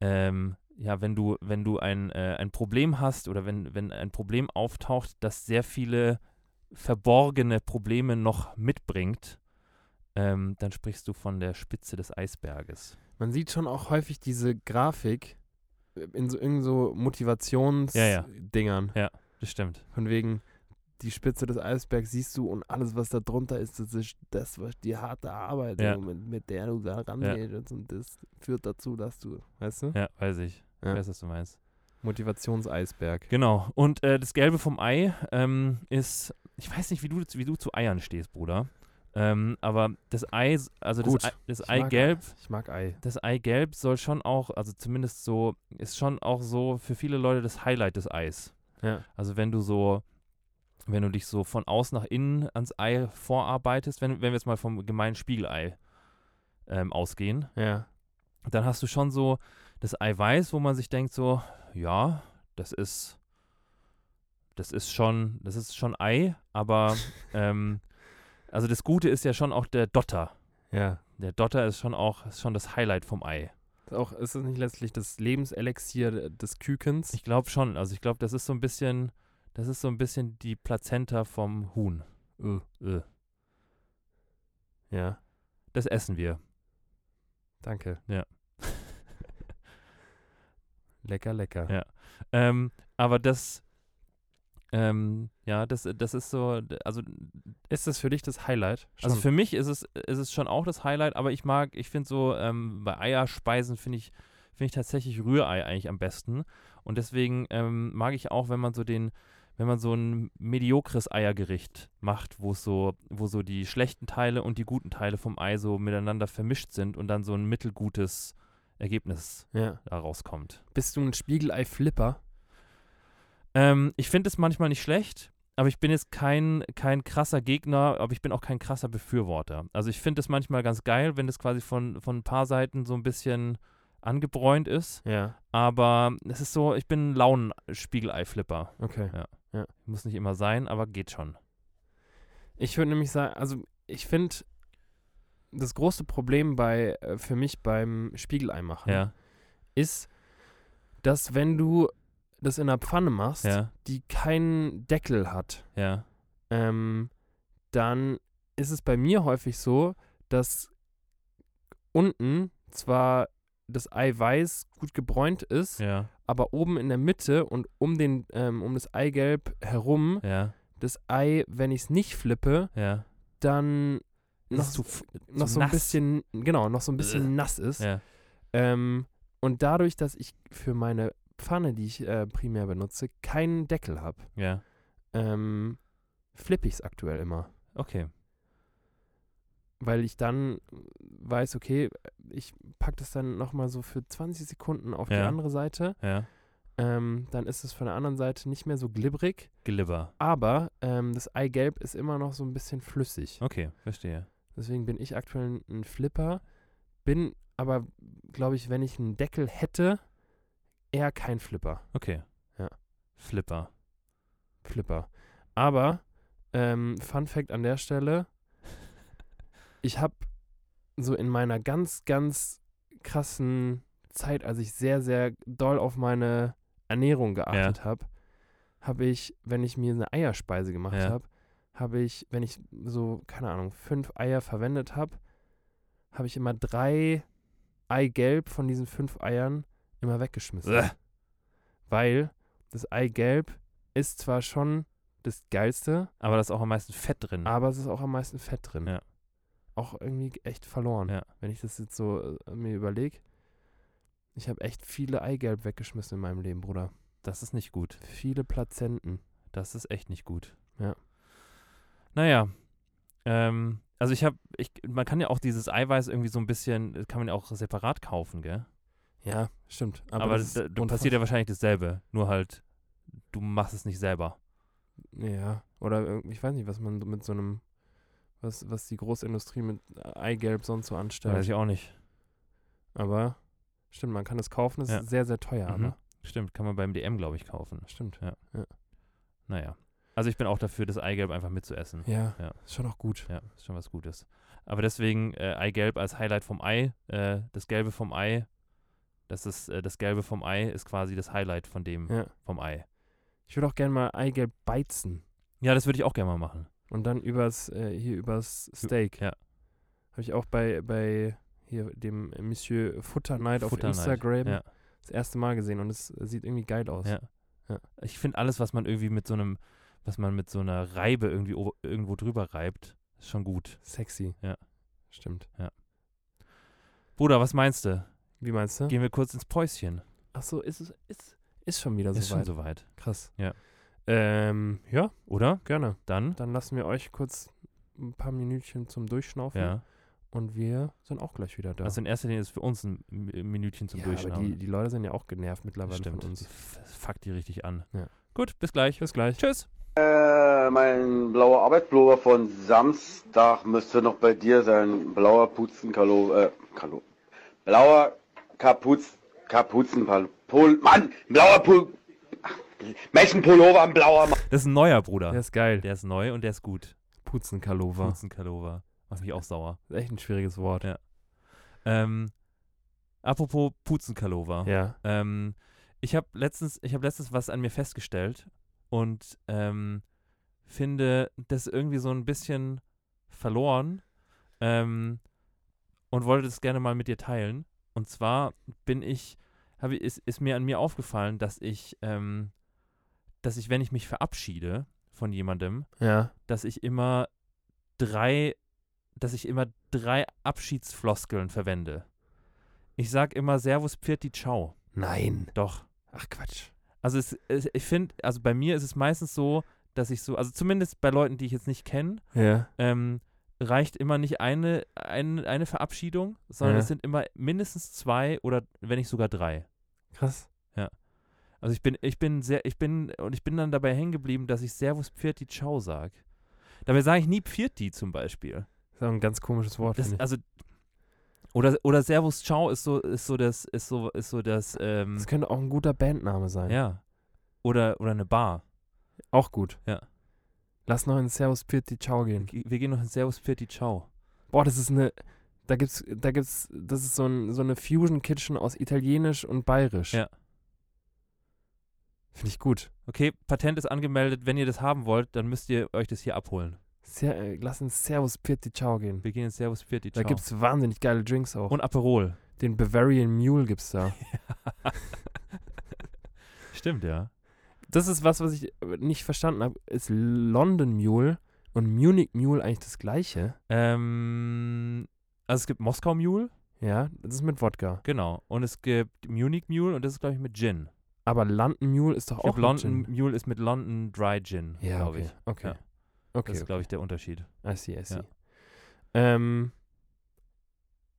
ähm, ja, wenn du, wenn du ein, äh, ein Problem hast oder wenn, wenn ein Problem auftaucht, das sehr viele verborgene Probleme noch mitbringt, ähm, dann sprichst du von der Spitze des Eisberges. Man sieht schon auch häufig diese Grafik in so irgend so Ja, ja. Motivationsdingern. Das stimmt. Von wegen, die Spitze des Eisbergs siehst du und alles, was da drunter ist, das ist das, was die harte Arbeit, Ja. mit, mit der du da rangehst und das führt dazu, dass du, weißt du? Ja, weiß ich. Ja. Ich weiß, was du meinst. Motivationseisberg. Genau. Und äh, das Gelbe vom Ei ähm, ist, ich weiß nicht, wie du, wie du zu Eiern stehst, Bruder. Ähm, aber das Ei, also Gut. das, Ei, das Ich Eigelb, Ei. Ich mag Ei. das Eigelb soll schon auch, also zumindest so, ist schon auch so für viele Leute das Highlight des Eis. Ja. Also wenn du so, wenn du dich so von außen nach innen ans Ei vorarbeitest, wenn, wenn wir jetzt mal vom gemeinen Spiegelei ähm, ausgehen, Ja. dann hast du schon so das Eiweiß, wo man sich denkt so, ja, das ist, das ist schon, das ist schon Ei, aber ähm, also das Gute ist ja schon auch der Dotter. Ja. Der Dotter ist schon auch ist schon das Highlight vom Ei. Ist, auch, ist das nicht letztlich das Lebenselixier des Kükens? Ich glaube schon. Also ich glaube, das ist so ein bisschen, das ist so ein bisschen die Plazenta vom Huhn. Äh. Äh. Ja. Das essen wir. Danke. Ja. lecker, lecker. Ja. Ähm, aber das, ähm, ja, das, das ist so, also Ist das für dich das Highlight? Also Schon. für mich ist es, ist es schon auch das Highlight, aber ich mag, ich finde so, ähm, bei Eierspeisen finde ich, finde ich tatsächlich Rührei eigentlich am besten. Und deswegen ähm, mag ich auch, wenn man so den, wenn man so ein mediokres Eiergericht macht, wo so, wo so die schlechten Teile und die guten Teile vom Ei so miteinander vermischt sind und dann so ein mittelgutes Ergebnis ja. da rauskommt. Bist du ein Spiegelei-Flipper? Ähm, ich finde es manchmal nicht schlecht, aber ich bin jetzt kein, kein krasser Gegner, aber ich bin auch kein krasser Befürworter. Also ich finde es manchmal ganz geil, wenn es quasi von, von ein paar Seiten so ein bisschen angebräunt ist, Ja. aber es ist so, ich bin ein Launen-Spiegelei-Flipper. Okay. Muss nicht immer sein, aber geht schon. Ich würde nämlich sagen, also ich finde, das große Problem bei, äh, für mich beim Spiegelei machen Ja, ist, dass wenn du das in einer Pfanne machst, Ja, die keinen Deckel hat, ja, ähm, dann ist es bei mir häufig so, dass unten zwar das Eiweiß gut gebräunt ist, ja, aber oben in der Mitte und um, den, ähm, um das Eigelb herum, ja, das Ei, wenn ich es nicht flippe, ja. dann noch, zu, noch so ein nass. bisschen, genau, noch so ein bisschen Bäh. nass ist. Ähm, und dadurch, dass ich für meine Pfanne, die ich äh, primär benutze, keinen Deckel habe, ja, ähm, flippe ich es aktuell immer. okay. Weil ich dann weiß, okay, ich packe das dann nochmal so für 20 Sekunden auf die Ja. andere Seite. Ja, Ähm, dann ist es von der anderen Seite nicht mehr so glibberig, Glibber. aber ähm, das Eigelb ist immer noch so ein bisschen flüssig. Okay, verstehe. Deswegen bin ich aktuell ein Flipper. Bin aber, glaube ich, wenn ich einen Deckel hätte, eher kein Flipper. Okay. Ja. Flipper. Flipper. Aber, ähm, Fun Fact an der Stelle, ich habe so in meiner ganz, ganz krassen Zeit, als ich sehr, sehr doll auf meine Ernährung geachtet habe, habe ich, wenn ich mir eine Eierspeise gemacht Ja. habe, habe ich, wenn ich so, keine Ahnung, fünf Eier verwendet habe, habe ich immer drei Eigelb von diesen fünf Eiern immer weggeschmissen. Bäh. Weil das Eigelb ist zwar schon das Geilste, Aber da ist auch am meisten Fett drin. aber es ist auch am meisten Fett drin. Ja. Auch irgendwie echt verloren. Ja. Wenn ich das jetzt so äh, mir überlege. Ich habe echt viele Eigelb weggeschmissen in meinem Leben, Bruder. Das ist nicht gut. Viele Plazenten. Das ist echt nicht gut. Ja. Naja. Ähm, also ich habe, ich, man kann ja auch dieses Eiweiß irgendwie so ein bisschen, kann man ja auch separat kaufen, gell? Ja, stimmt. Aber, Aber, das da, passiert ja wahrscheinlich dasselbe. Nur halt, du machst es nicht selber. Ja, oder ich weiß nicht, was man mit so einem, was, was die Großindustrie mit Eigelb sonst so anstellt. Weiß ich auch nicht. Aber stimmt, man kann es kaufen, es Ja. ist sehr, sehr teuer, Mhm. aber Stimmt, kann man beim DM, glaube ich, kaufen. stimmt. Naja. Also ich bin auch dafür, das Eigelb einfach mitzuessen. Ja, Ja. ist schon auch gut. Ja, ist schon was Gutes. Aber deswegen äh, Eigelb als Highlight vom Ei. Äh, das Gelbe vom Ei, das ist äh, das Gelbe vom Ei ist quasi das Highlight von dem Ja. vom Ei. Ich würde auch gerne mal Eigelb beizen Ja, das würde ich auch gerne mal machen. Und dann übers, äh, hier übers Steak. Ja. Habe ich auch bei, bei hier dem Monsieur Futter Night auf Instagram ja. das erste Mal gesehen und es sieht irgendwie geil aus. Ja. Ja. Ich finde alles, was man irgendwie mit so einem, was man mit so einer Reibe irgendwie irgendwo drüber reibt, ist schon gut. Sexy. Ja. Stimmt. Bruder, was meinst du? Wie meinst du? Gehen wir kurz ins Päuschen. Ach so, ist es ist, ist schon wieder ist so schon weit. soweit. Krass. Ja. Ähm, ja, Oder? gerne. Dann? Dann lassen wir euch kurz ein paar Minütchen zum Durchschnaufen Ja. und wir sind auch gleich wieder da. Also in erster Linie ist für uns ein Mi- Minütchen zum ja, aber Durchschauen. die, die Leute sind ja auch genervt mittlerweile Stimmt. von uns. Die f- fuckt die richtig an. Ja. Gut, bis gleich. Bis gleich. Tschüss. Äh, mein blauer Arbeitspullover von Samstag müsste noch bei dir sein. Blauer Puzenkalo, äh, Kalo. Blauer Kapuz, Kapuzenpal, Pol, Mann, blauer Pul, Ach, Menschenpullover, ein blauer Mann. Das ist ein neuer Bruder. Der ist geil. Der ist neu und der ist gut. Putzenkalova. Putzenkalova. Macht mich auch sauer. Ist echt ein schwieriges Wort. Ja. Ähm, apropos Putzenkalova. Ja. Ähm, ich habe letztens, ich habe letztens was an mir festgestellt und ähm, finde das irgendwie so ein bisschen verloren ähm, und wollte das gerne mal mit dir teilen. Und zwar bin ich, habe ist, ist mir an mir aufgefallen, dass ich, ähm, dass ich, wenn ich mich verabschiede von jemandem, Ja. dass ich immer drei, dass ich immer drei Abschiedsfloskeln verwende. Ich sag immer Servus, Pfirti, Ciao. Nein. Doch. Ach Quatsch. Also es, es, ich finde, also bei mir ist es meistens so, dass ich so, also zumindest bei Leuten, die ich jetzt nicht kenne, Ja. ähm, reicht immer nicht eine, eine, eine Verabschiedung, sondern Ja. es sind immer mindestens zwei oder wenn nicht sogar drei. Krass. Also ich bin, ich bin sehr, ich bin, und ich bin dann dabei hängen geblieben, dass ich Servus, Pfirti, Ciao sag. Dabei sage ich nie Pfirti zum Beispiel. ist auch ein ganz komisches Wort, Das, also oder, oder Servus Ciao ist so ist so das ist so ist so das ähm, Das könnte auch ein guter Bandname sein. ja oder oder eine Bar. Auch gut. Ja. Lass noch in Servus Pirti Ciao gehen. Ge- Wir gehen noch in Servus Pfirti Ciao. Boah, das ist eine. Da gibt's, da gibt's, das ist so, ein, so eine Fusion Kitchen aus Italienisch und Bayerisch. Ja. Finde ich gut. Okay, Patent ist angemeldet. Wenn ihr das haben wollt, dann müsst ihr euch das hier abholen. Ser äh, lass uns Servus Pirti Ciao gehen. Wir gehen ins Servus Pirti. Da Ciao. gibt es wahnsinnig geile Drinks auch. Und Aperol. Den Bavarian Mule gibt's da. Stimmt, ja. Das ist was, was ich äh, nicht verstanden habe. Ist London Mule und Munich Mule eigentlich das gleiche? Ähm, also es gibt Moskau Mule, Ja, das ist mit Wodka. genau. Und es gibt Munich Mule und das ist, glaube ich, mit Gin. Aber London Mule ist doch Ich auch London Gin. Mule ist mit London Dry Gin, Ja, glaube okay. ich. Okay. Ja. Okay. Das ist, glaube ich, der Unterschied. I see, I see. Ja. Ähm,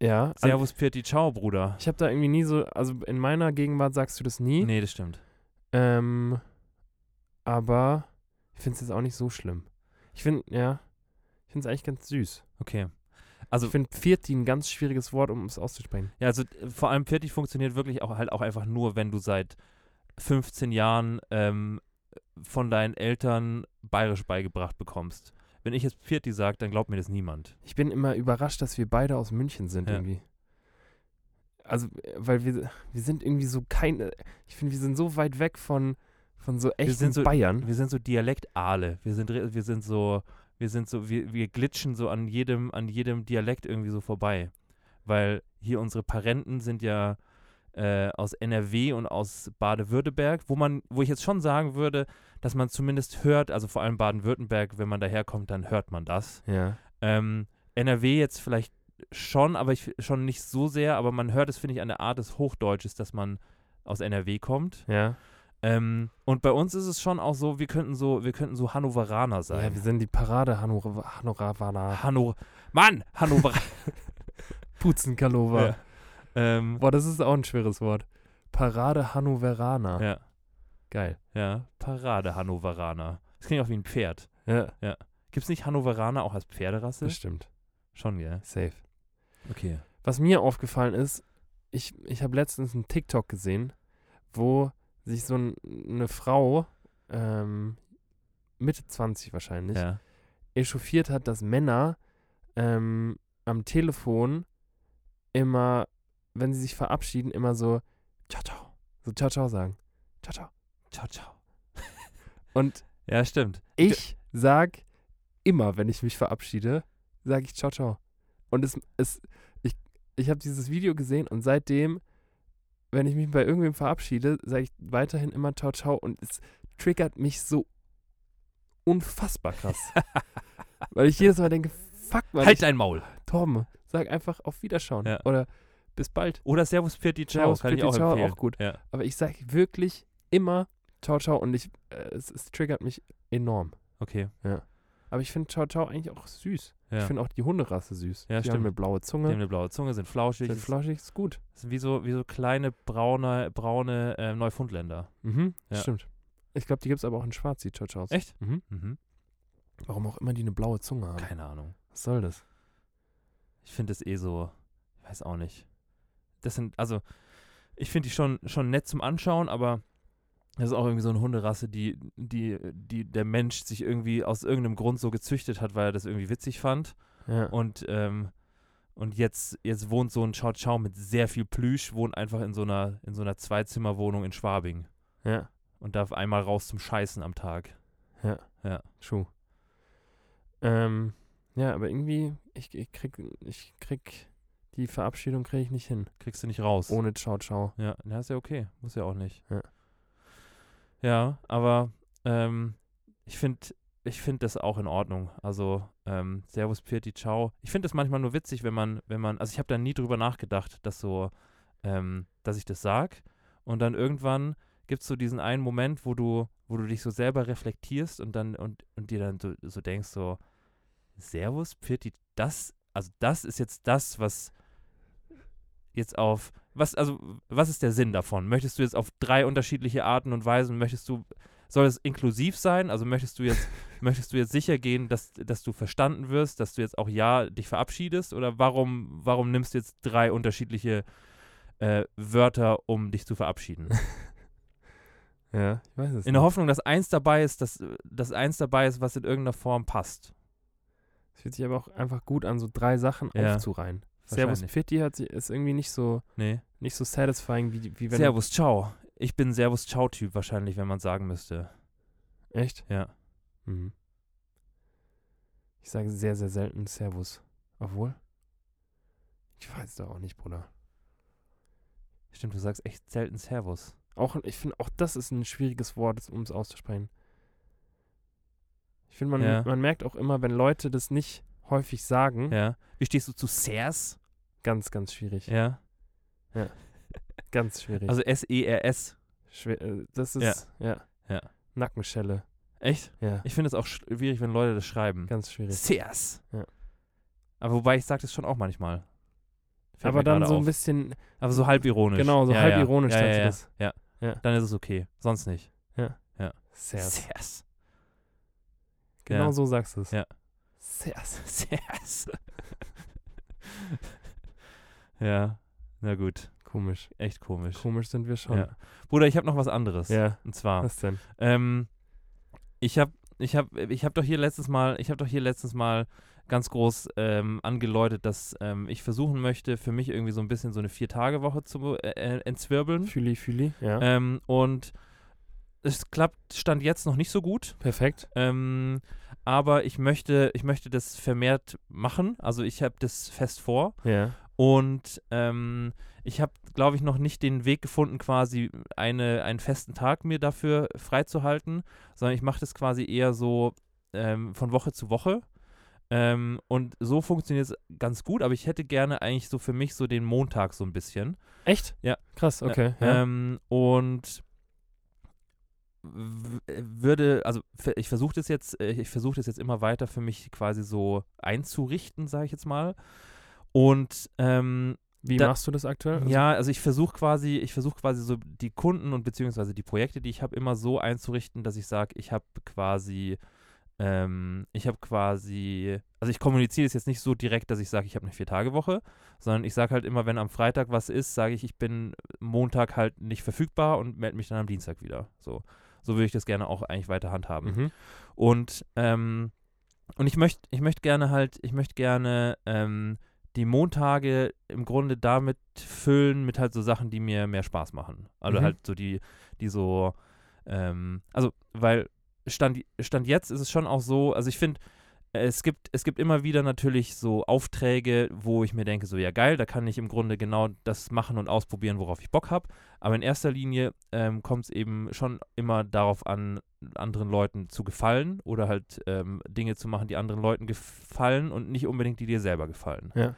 ja. also Servus Pirti Ciao, Bruder. Ich habe da irgendwie nie so, also in meiner Gegenwart sagst du das nie. Nee, das stimmt. Ähm, aber ich finde es jetzt auch nicht so schlimm. Ich finde, ja, ich finde es eigentlich ganz süß. Okay. Also, ich finde Vierti ein ganz schwieriges Wort, um es auszusprechen. ja, also äh, vor allem Pirti funktioniert wirklich auch halt auch einfach nur, wenn du seit 15 Jahren ähm, von deinen Eltern bayerisch beigebracht bekommst. Wenn ich jetzt Pirti sage, dann glaubt mir das niemand. Ich bin immer überrascht, dass wir beide aus München sind Ja. irgendwie. Also, äh, weil wir, wir sind irgendwie so keine, ich finde, wir sind so weit weg von, von so echten sind so- Bayern. Wir sind so Dialektale. Wir sind, wir sind so, wir sind so, wir, wir glitschen so an jedem, an jedem Dialekt irgendwie so vorbei. Weil hier unsere Parenten sind ja äh, aus NRW und aus Baden-Württemberg, wo man, wo ich jetzt schon sagen würde, dass man zumindest hört, also vor allem Baden-Württemberg, wenn man daherkommt, dann hört man das. Ja. Ähm, NRW jetzt vielleicht schon, aber ich schon nicht so sehr, aber man hört es, finde ich, an der Art des Hochdeutsches, dass man aus NRW kommt. Ja. Ähm, und bei uns ist es schon auch so, wir könnten so, wir könnten so Hannoveraner Ja, sein. wir sind die Parade Hannover, Hannover, Hanno Mann, Hannover. Putzenkalova. ja. Ähm, Boah, das ist auch ein schweres Wort. Parade Hannoveraner. ja, Geil. ja, Parade Hannoveraner. Das klingt auch wie ein Pferd. Ja, Gibt es nicht Hannoveraner auch als Pferderasse? das stimmt. Schon, gell? Safe. Okay. Was mir aufgefallen ist, ich, ich habe letztens einen TikTok gesehen, wo sich so ein, eine Frau, ähm, Mitte 20 wahrscheinlich, Ja. echauffiert hat, dass Männer ähm, am Telefon immer, wenn sie sich verabschieden, immer so ciao, ciao, so ciao, ciao sagen. Ciao, ciao. Ciao, ciao. Und Ja, stimmt. ich sag immer, wenn ich mich verabschiede, sage ich ciao, ciao. Und es, es ich, ich habe dieses Video gesehen und seitdem, wenn ich mich bei irgendwem verabschiede, sage ich weiterhin immer ciao, ciao und es triggert mich so unfassbar krass. Weil ich jedes Mal denke, fuck mal, halt dein Maul. Tom, sag einfach auf Wiederschauen. Ja. Oder bis bald. Oder Servus Pirti Ciao, Servus, kann Pirti ich auch Ciao, empfehlen. auch gut. Ja. Aber ich sage wirklich immer ciao, ciao und ich, äh, es, es triggert mich enorm. Okay. Aber ich finde Ciao Ciao eigentlich auch süß. Ja. Ich finde auch die Hunderasse süß. Ja, die stimmt. haben eine blaue Die Zunge. haben eine blaue Zunge, sind flauschig. Sind flauschig, ist gut. sind wie so, wie so kleine braune, braune äh, Neufundländer. Mhm, Ja. stimmt. Ich glaube, die gibt es aber auch in Schwarz, die Ciao Ciaos. Echt? Mhm. Mhm. Warum auch immer die eine blaue Zunge haben. Keine Ahnung. Was soll das? Ich finde es eh so, ich weiß auch nicht. Das sind, also, ich finde die schon, schon nett zum Anschauen, aber das ist auch irgendwie so eine Hunderasse, die, die, die der Mensch sich irgendwie aus irgendeinem Grund so gezüchtet hat, weil er das irgendwie witzig fand. Ja. Und, ähm, und jetzt, jetzt wohnt so ein Chow Chow mit sehr viel Plüsch, wohnt einfach in so einer, in so einer Zweizimmerwohnung in Schwabing ja. und darf einmal raus zum Scheißen am Tag. True. Ähm, ja, aber irgendwie, ich, ich krieg, ich krieg die Verabschiedung kriege ich nicht hin. Kriegst du nicht raus. Ohne Ciao Ciao. Ja, na, ist ja okay. Muss ja auch nicht. Ja. Ja, aber ähm, ich finde ich find das auch in Ordnung. Also, ähm, Servus, Pirti, Ciao. Ich finde das manchmal nur witzig, wenn man, wenn man, also ich habe da nie drüber nachgedacht, dass so, ähm, dass ich das sag. Und dann irgendwann gibt es so diesen einen Moment, wo du, wo du dich so selber reflektierst und dann, und, und dir dann so, so denkst, so, Servus, Pirti, das, also das ist jetzt das, was jetzt auf, was, also, was ist der Sinn davon? Möchtest du jetzt auf drei unterschiedliche Arten und Weisen, möchtest du, soll es inklusiv sein? Also möchtest du jetzt, möchtest du jetzt sicher gehen, dass, dass du verstanden wirst, dass du jetzt auch ja dich verabschiedest? Oder warum, warum nimmst du jetzt drei unterschiedliche äh, Wörter, um dich zu verabschieden? Ja, ich weiß es In der Hoffnung, dass eins dabei ist, dass, dass eins dabei ist, was in irgendeiner Form passt. Es fühlt sich aber auch einfach gut an, so drei Sachen Ja. aufzureihen. Servus. Pfitti hat ist irgendwie nicht so, Nee. nicht so satisfying, wie, wie wenn Servus, ciao. ich bin Servus-Ciao-Typ wahrscheinlich, wenn man sagen müsste. Echt? Ja. Mhm. Ich sage sehr, sehr selten Servus. Obwohl? Ich weiß doch auch nicht, Bruder. Stimmt, du sagst echt selten Servus. Auch, ich finde, auch das ist ein schwieriges Wort, um es auszusprechen. Ich finde, man, Ja. man merkt auch immer, wenn Leute das nicht häufig sagen, Ja. Wie stehst du zu Sers? ganz, ganz schwierig. Ja. Ganz schwierig. Also S-E-R-S. Schwer, äh, das ist, ja. Ja. Nackenschelle. Echt? Ja, Ich finde es auch schwierig, wenn Leute das schreiben. ganz schwierig. Sers. Ja. Aber wobei ich sage das schon auch manchmal. Fällt Aber dann so ein auf. bisschen, Aber so halb ironisch. genau, so ja, halb ja. ironisch ja, ja, ja. das. Ja. Ja. Dann ist es okay. Sonst nicht. Sers. Sers. Genau Ja. so sagst du es. Ja. Sers. Sers. ja. Na gut. Komisch. Echt komisch. Komisch sind wir schon. Ja. Bruder, ich habe noch was anderes. Ja, Und zwar, was denn? ähm, ich habe ich hab, ich hab doch hier letztes Mal, ich habe doch hier letztens mal ganz groß ähm, angeläutet, dass ähm, ich versuchen möchte, für mich irgendwie so ein bisschen so eine Vier-Tage-Woche zu äh, äh, entzwirbeln. Fühli, Füli, ja. Ähm, und es klappt, stand jetzt noch nicht so gut. Perfekt. Ähm, aber ich möchte, ich möchte das vermehrt machen. Also ich habe das fest vor. Ja. Und ähm, ich habe, glaube ich, noch nicht den Weg gefunden, quasi eine, einen festen Tag mir dafür freizuhalten, sondern ich mache das quasi eher so ähm, von Woche zu Woche. Ähm, und so funktioniert es ganz gut, aber ich hätte gerne eigentlich so für mich so den Montag so ein bisschen. Echt? Ja. Krass, okay. Ja. Ähm, und würde, also ich versuche das jetzt, äh, ich versuche das jetzt immer weiter für mich quasi so einzurichten, sage ich jetzt mal. Und ähm, Wie da- machst du das aktuell? Also- ja, also ich versuche quasi, ich versuche quasi so die Kunden und beziehungsweise die Projekte, die ich habe, immer so einzurichten, dass ich sage, ich habe quasi, ähm, ich habe quasi, also ich kommuniziere es jetzt nicht so direkt, dass ich sage, ich habe eine Vier-Tage-Woche, sondern ich sage halt immer, wenn am Freitag was ist, sage ich, ich bin Montag halt nicht verfügbar und melde mich dann am Dienstag wieder. So, so würde ich das gerne auch eigentlich weiter handhaben. Mhm. Und, ähm, und ich möchte ich möcht gerne halt, ich möchte gerne ähm, die Montage im Grunde damit füllen, mit halt so Sachen, die mir mehr Spaß machen. Also Mhm. halt so die, die so, ähm, also, weil Stand, Stand jetzt ist es schon auch so, also ich finde, es gibt, es gibt immer wieder natürlich so Aufträge, wo ich mir denke, so ja geil, da kann ich im Grunde genau das machen und ausprobieren, worauf ich Bock habe. Aber in erster Linie ähm, kommt es eben schon immer darauf an, anderen Leuten zu gefallen oder halt ähm, Dinge zu machen, die anderen Leuten gefallen und nicht unbedingt die dir selber gefallen. Ja.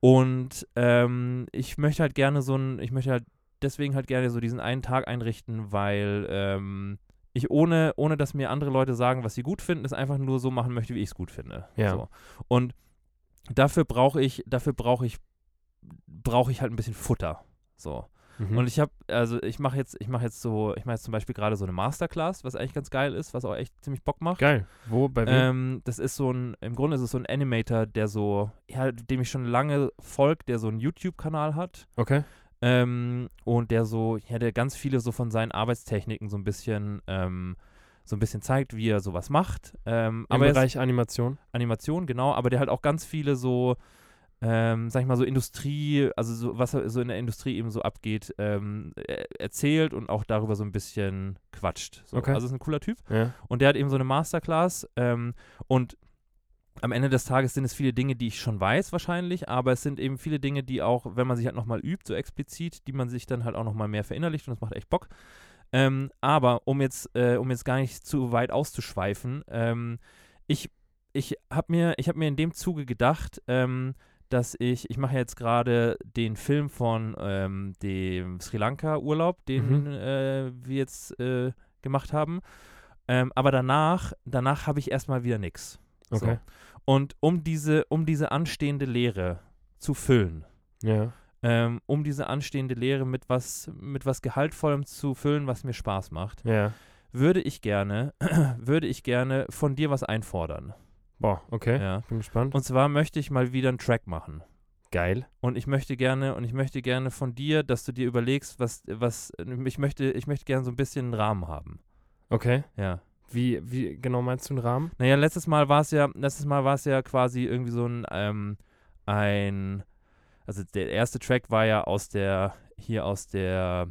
Und ähm, ich möchte halt gerne so ein, ich möchte halt deswegen halt gerne so diesen einen Tag einrichten, weil ähm, ich ohne, ohne dass mir andere Leute sagen, was sie gut finden, es einfach nur so machen möchte, wie ich es gut finde. Ja. So. Und dafür brauche ich, dafür brauche ich, brauche ich halt ein bisschen Futter. So. Mhm. Und ich habe, also ich mache jetzt, ich mache jetzt so, ich mache jetzt zum Beispiel gerade so eine Masterclass, was eigentlich ganz geil ist, was auch echt ziemlich Bock macht. Geil. Wo, bei wem? Ähm, das ist so ein, im Grunde ist es so ein Animator, der so, ja, dem ich schon lange folgt, der so einen YouTube-Kanal hat. okay. Ähm, und der so, ja, der ganz viele so von seinen Arbeitstechniken so ein bisschen, ähm, so ein bisschen zeigt, wie er sowas macht. Ähm, Im aber er ist- Bereich Animation. Animation, genau, aber der halt auch ganz viele so, ähm, sag ich mal, so Industrie, also so, was so in der Industrie eben so abgeht, ähm, er- erzählt und auch darüber so ein bisschen quatscht. So. Okay. Also ist ein cooler Typ. Ja. Und der hat eben so eine Masterclass ähm, und am Ende des Tages sind es viele Dinge, die ich schon weiß wahrscheinlich, aber es sind eben viele Dinge, die auch, wenn man sich halt nochmal übt, so explizit, die man sich dann halt auch nochmal mehr verinnerlicht und das macht echt Bock. Ähm, aber um jetzt, äh, um jetzt gar nicht zu weit auszuschweifen, ähm, ich, ich habe mir, ich hab mir in dem Zuge gedacht, ähm, dass ich, ich mache jetzt gerade den Film von ähm, dem Sri Lanka-Urlaub, den Mhm. äh, wir jetzt äh, gemacht haben. Ähm, aber danach, danach habe ich erstmal wieder nichts. Okay. Und um diese, um diese anstehende Lehre zu füllen, Ja. ähm, um diese anstehende Lehre mit was, mit was Gehaltvollem zu füllen, was mir Spaß macht, Ja. würde ich gerne, würde ich gerne von dir was einfordern. Boah, okay. Ja. Bin gespannt. Und zwar möchte ich mal wieder einen Track machen. Geil. Und ich möchte gerne, und ich möchte gerne von dir, dass du dir überlegst, was, was, ich möchte, ich möchte gerne so ein bisschen einen Rahmen haben. Okay. Ja. Wie, wie genau meinst du einen Rahmen? Naja, letztes Mal war es ja, letztes Mal war es ja quasi irgendwie so ein, ähm, ein, also der erste Track war ja aus der, hier aus der,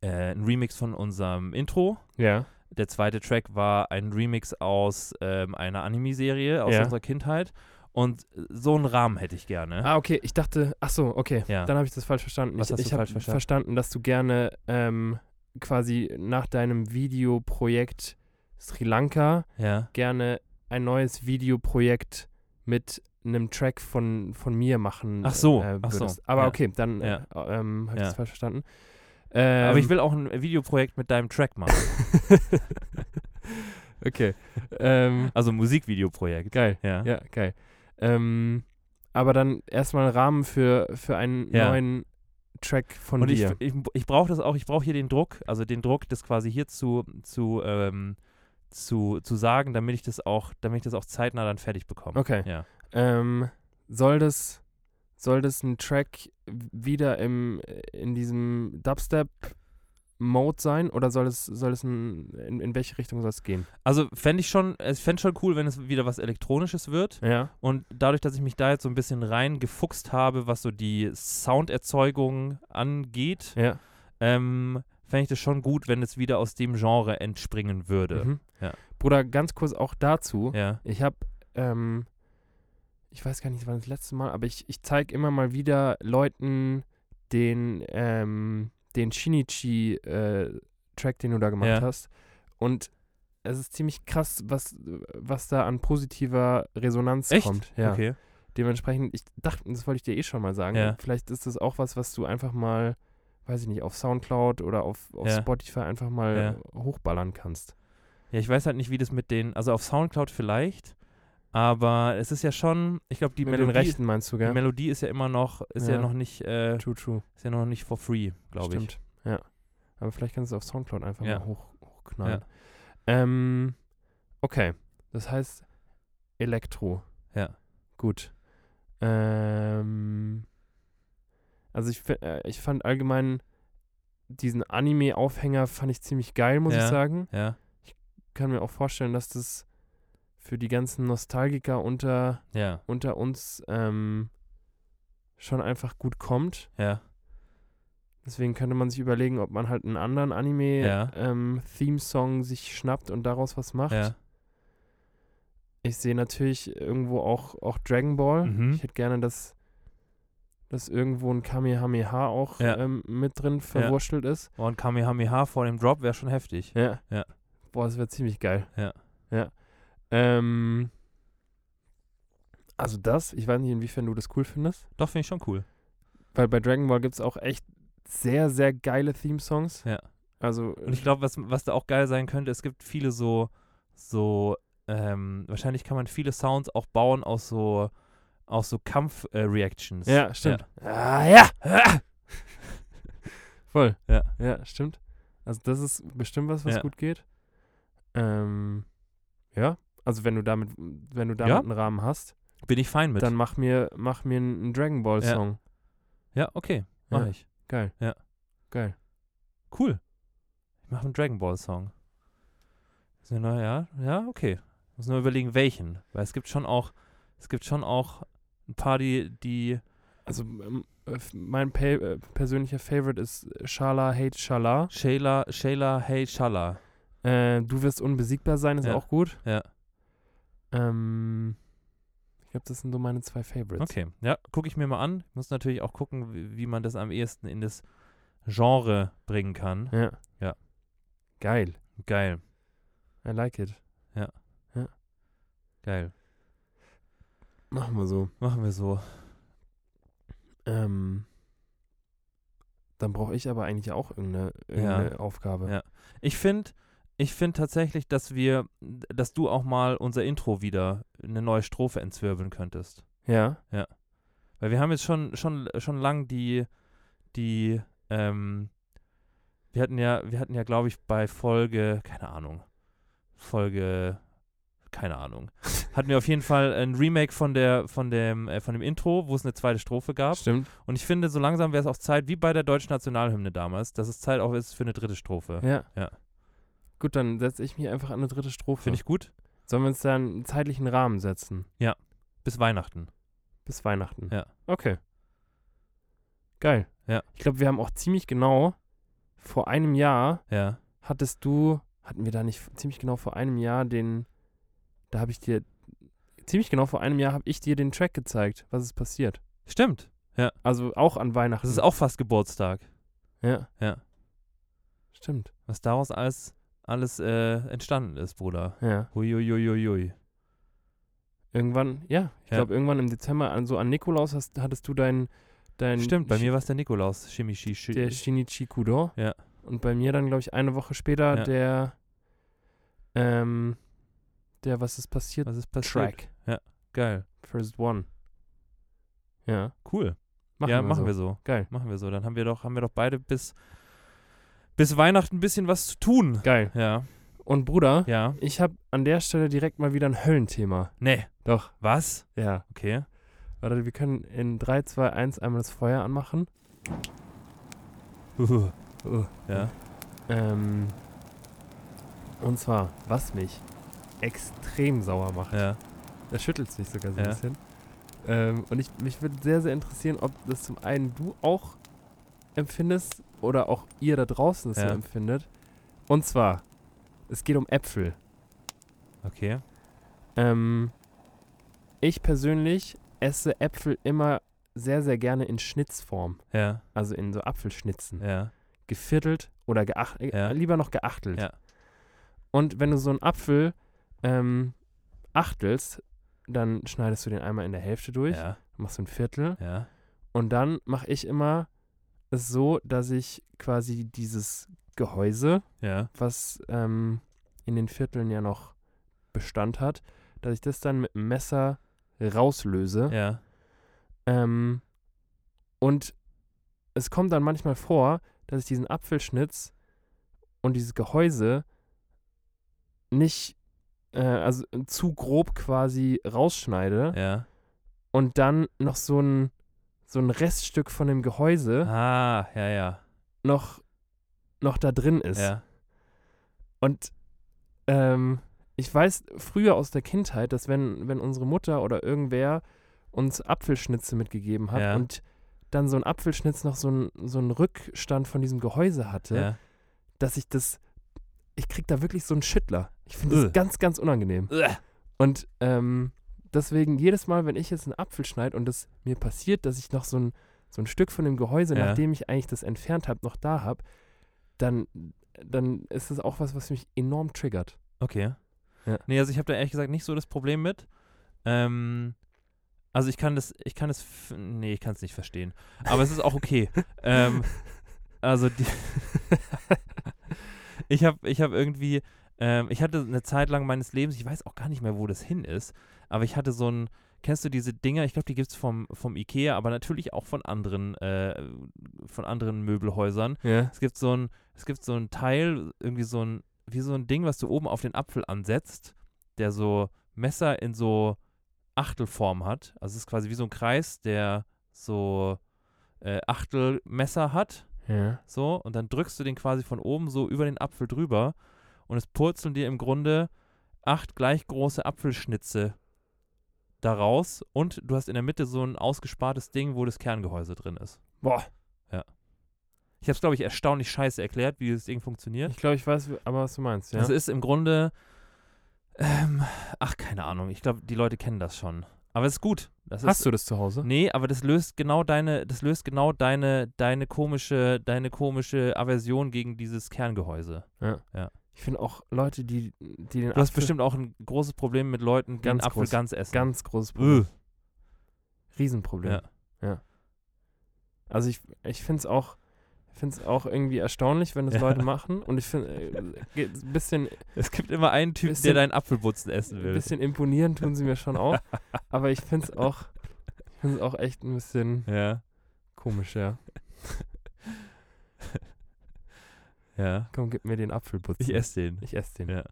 äh, ein Remix von unserem Intro. Ja. Der zweite Track war ein Remix aus ähm, einer Anime-Serie aus Ja. unserer Kindheit. Und so einen Rahmen hätte ich gerne. Ah, okay. Ich dachte, ach so, okay. Ja. Dann habe ich das falsch verstanden. Was ich hast du ich habe falsch verstanden? verstanden, dass du gerne ähm, quasi nach deinem Videoprojekt Sri Lanka Ja. gerne ein neues Videoprojekt mit einem Track von, von mir machen Ach so, äh, ach so. Aber ja. okay, dann Ja. äh, ähm, habe ich das falsch verstanden. Ähm, Aber ich will auch ein Videoprojekt mit deinem Track machen. okay. ähm, Also ein Musikvideoprojekt. geil. Ja. Ja, geil. Ähm, aber dann erstmal Rahmen für, für einen Ja. neuen Track von Und ich, dir. ich, ich brauche das auch, ich brauche hier den Druck, also den Druck, das quasi hier zu, zu, ähm, zu, zu sagen, damit ich das auch, damit ich das auch zeitnah dann fertig bekomme. Okay. Ja. Ähm, soll das soll das ein Track wieder im in diesem Dubstep Mode sein oder soll es soll es ein, in, in welche Richtung soll es gehen? Also fände ich schon, ich fände schon cool, wenn es wieder was Elektronisches wird. Ja. Und dadurch, dass ich mich da jetzt so ein bisschen reingefuchst habe, was so die Sounderzeugung angeht, Ja. ähm, fände ich das schon gut, wenn es wieder aus dem Genre entspringen würde. Mhm. Ja. Bruder, ganz kurz auch dazu. Ja. Ich habe ähm, ich weiß gar nicht, wann das letzte Mal, aber ich, ich zeige immer mal wieder Leuten den ähm, den Shinichi äh, den du da gemacht Ja. hast und es ist ziemlich krass, was, was da an positiver Resonanz Echt? kommt. Ja. Okay. Dementsprechend, ich dachte, das wollte ich dir eh schon mal sagen. Vielleicht ist das auch was, was du einfach mal, weiß ich nicht, auf Soundcloud oder auf, auf Ja. Spotify einfach mal Ja. hochballern kannst. Ja, ich weiß halt nicht, wie das mit den, also auf Soundcloud vielleicht, aber es ist ja schon, ich glaube, die Mit den Melodie, Rechten meinst du, die gell? Melodie ist ja immer noch, ist ja, Ja. noch nicht, äh, True, true. ist ja noch nicht for free, glaube ich. Stimmt. Ja. Aber vielleicht kannst du es auf Soundcloud einfach mal hoch, hochknallen. Ähm, okay. Das heißt Elektro. Ja. Gut. Ähm, also ich, äh, ich fand allgemein diesen Anime-Aufhänger fand ich ziemlich geil, muss ich Ja. sagen. Ja, kann mir auch vorstellen, dass das für die ganzen Nostalgiker unter, ja, unter uns ähm, schon einfach gut kommt. ja, Deswegen könnte man sich überlegen, ob man halt einen anderen Ja. Anime-Theme-Song sich schnappt und daraus was macht. ja. Ich sehe natürlich irgendwo auch, auch Dragon Ball. Mhm. Ich hätte gerne, dass, dass irgendwo ein Kamehameha auch Ja. ähm, mit drin verwurschtelt ist. Oh, Und Kamehameha vor dem Drop wäre schon heftig. Ja. Ja. Boah, das wäre ziemlich geil. Ja. Ja. Ähm, also das, ich weiß nicht, inwiefern du das cool findest. Doch, finde ich schon cool. Weil bei Dragon Ball gibt es auch echt sehr, sehr geile Theme-Songs. Ja. Also, Und ich glaube, was, was da auch geil sein könnte, es gibt viele so, so, ähm, wahrscheinlich kann man viele Sounds auch bauen aus so, aus so Kampf-Reactions. ja, stimmt. Ah, ja! Voll. Ja. Ja, stimmt. Also das ist bestimmt was, was Ja. gut geht. Ähm, ja. Also wenn du damit, wenn du damit Ja. einen Rahmen hast, Bin ich fein mit. dann mach mir, mach mir einen, Dragon Ball Ja. Song. ja, okay, mach Ja. ich. Geil. Ja. Geil. Cool. Ich mache einen Dragon Ball Song. So, na ja, ja, okay. Muss nur überlegen, welchen. Weil es gibt schon auch, es gibt schon auch ein paar, die, die Also ähm, äh, mein pa äh, persönlicher Favorite ist Shala Hate Shala. Shayla, Shayla, Hey Shala. Äh, du wirst unbesiegbar sein, ist Ja. auch gut. Ja. Ähm, ich glaube, das sind so meine zwei Favorites. Okay, ja, gucke ich mir mal an. Muss natürlich auch gucken, wie, wie man das am ehesten in das Genre bringen kann. Ja. Ja. Geil. Geil, I like it. geil. Machen wir so. Machen wir so. Ähm, dann brauche ich aber eigentlich auch irgendeine, irgendeine Aufgabe. Ja. Ich finde, ich finde tatsächlich, dass wir, dass du auch mal unser Intro wieder eine neue Strophe entzwirbeln könntest. Ja. Weil wir haben jetzt schon, schon, schon lang die, die, ähm, wir hatten ja, wir hatten ja, glaube ich, bei Folge, keine Ahnung, Folge, keine Ahnung, hatten wir auf jeden Fall ein Remake von der, von dem, äh, von dem Intro, wo es eine zweite Strophe gab. Stimmt. Und ich finde, so langsam wäre es auch Zeit, wie bei der deutschen Nationalhymne damals, dass es Zeit auch ist für eine dritte Strophe. Ja. Ja. Gut, dann setze ich mich einfach an eine dritte Strophe. Finde ich gut. Sollen wir uns da einen zeitlichen Rahmen setzen? Bis Weihnachten. Bis Weihnachten. Ja. Okay. Geil. Ja. Ich glaube, wir haben auch ziemlich genau vor einem Jahr Ja. hattest du, hatten wir da nicht ziemlich genau vor einem Jahr den, da habe ich dir, ziemlich genau vor einem Jahr habe ich dir den Track gezeigt, was ist passiert. Stimmt. Also auch an Weihnachten. Das ist auch fast Geburtstag. Ja. Ja. Stimmt. Was daraus alles, alles äh, entstanden ist, Bruder. Ja. Huiuiuiui. Irgendwann, ja, ich Ja. glaube irgendwann im Dezember, also an Nikolaus hast, hattest du dein, dein Stimmt, bei Shi- mir war es der Nikolaus. Shimishi. Shi der Shinichi Kudo. Ja. Und bei mir dann, glaube ich, eine Woche später Ja. der, ähm, der, was ist passiert? Was ist passiert? Track. Geil. First One. Ja. Cool. Machen ja, wir machen so. wir so. Geil. Machen wir so. Dann haben wir doch, haben wir doch beide bis, bis Weihnachten ein bisschen was zu tun. Geil. Ja. Und Bruder, Ja. ich habe an der Stelle direkt mal wieder ein Höllenthema. Nee. Doch. Was? Ja. Okay. Warte, wir können in 3, 2, 1 einmal das Feuer anmachen. Uh. Uh. Ja. Ähm, und zwar, was mich extrem sauer macht. Ja. Da schüttelt sich sogar so Ja. ein bisschen. Ähm, und ich, mich würde sehr, sehr interessieren, ob das zum einen du auch empfindest oder auch ihr da draußen es Ja. so empfindet. Und zwar, es geht um Äpfel. Okay. Ähm, ich persönlich esse Äpfel immer sehr, sehr gerne in Schnitzform. Ja. Also in so Apfelschnitzen. Ja. Geviertelt oder geachtelt. Ja. Äh, lieber noch geachtelt. Ja. Und wenn du so einen Apfel ähm, achtelst, dann schneidest du den einmal in der Hälfte durch, Ja. machst du ein Viertel Ja. und dann mache ich immer es so, dass ich quasi dieses Gehäuse, Ja. was ähm, in den Vierteln ja noch Bestand hat, dass ich das dann mit dem Messer rauslöse. Ja. Ähm, und es kommt dann manchmal vor, dass ich diesen Apfelschnitz und dieses Gehäuse nicht, äh, also zu grob quasi rausschneide Ja. und dann noch so ein, so ein Reststück von dem Gehäuse Ah, ja, ja. noch, noch da drin ist. Ja. Und ähm, ich weiß früher aus der Kindheit, dass wenn, wenn unsere Mutter oder irgendwer uns Apfelschnitze mitgegeben hat Ja. und dann so ein Apfelschnitz noch so ein, so einen Rückstand von diesem Gehäuse hatte, Ja. dass ich das, ich krieg da wirklich so einen Schüttler. Ich finde Ugh. das ganz, ganz unangenehm. Uah. Und ähm, deswegen jedes Mal, wenn ich jetzt einen Apfel schneide und es mir passiert, dass ich noch so ein, so ein Stück von dem Gehäuse, Ja. nachdem ich eigentlich das entfernt habe, noch da habe, dann, dann ist das auch was, was mich enorm triggert. Okay. Ja. Nee, also ich habe da ehrlich gesagt nicht so das Problem mit. Ähm, also ich kann das, ich kann das, nee, ich kann es nicht verstehen. Aber es ist auch okay. ähm, also die ich habe, ich habe irgendwie, ähm, ich hatte eine Zeit lang meines Lebens, ich weiß auch gar nicht mehr, wo das hin ist, aber ich hatte so ein, kennst du diese Dinger? Ich glaube, die gibt es vom, vom Ikea, aber natürlich auch von anderen, äh, von anderen Möbelhäusern. Ja. Es gibt so ein, es gibt so ein Teil, irgendwie so ein, wie so ein Ding, was du oben auf den Apfel ansetzt, der so Messer in so Achtelform hat. Also es ist quasi wie so ein Kreis, der so äh, Achtelmesser hat, Ja. so, und dann drückst du den quasi von oben so über den Apfel drüber und es purzeln dir im Grunde acht gleich große Apfelschnitze daraus und du hast in der Mitte so ein ausgespartes Ding, wo das Kerngehäuse drin ist. Boah. Ich habe es, glaube ich, erstaunlich scheiße erklärt, wie das Ding funktioniert. Ich glaube, ich weiß aber, was du meinst. Ja. Das ist im Grunde, ähm, ach, keine Ahnung. Ich glaube, die Leute kennen das schon. Aber es ist gut. Das Hast ist, du das zu Hause? Nee, aber das löst genau deine, das löst genau deine, deine komische, deine komische Aversion gegen dieses Kerngehäuse. Ich finde auch Leute, die, die den Du hast Apfel bestimmt auch ein großes Problem mit Leuten, die Ganz einen Apfel groß. ganz essen. ganz großes Problem. Ugh. Riesenproblem. Ja. ja. Also ich, ich finde es auch, auch irgendwie erstaunlich, wenn das Ja. Leute machen. Und ich finde, äh, ein bisschen, Es gibt immer einen Typen, Bisschen- der deinen Apfelbutzen essen ein will. bisschen imponieren tun sie mir schon auch. aber ich finde es auch, ich finde es auch echt ein bisschen Ja, komisch, ja. ja. Komm, gib mir den Apfelbutzen. Ich esse den. Ich esse den. Ja.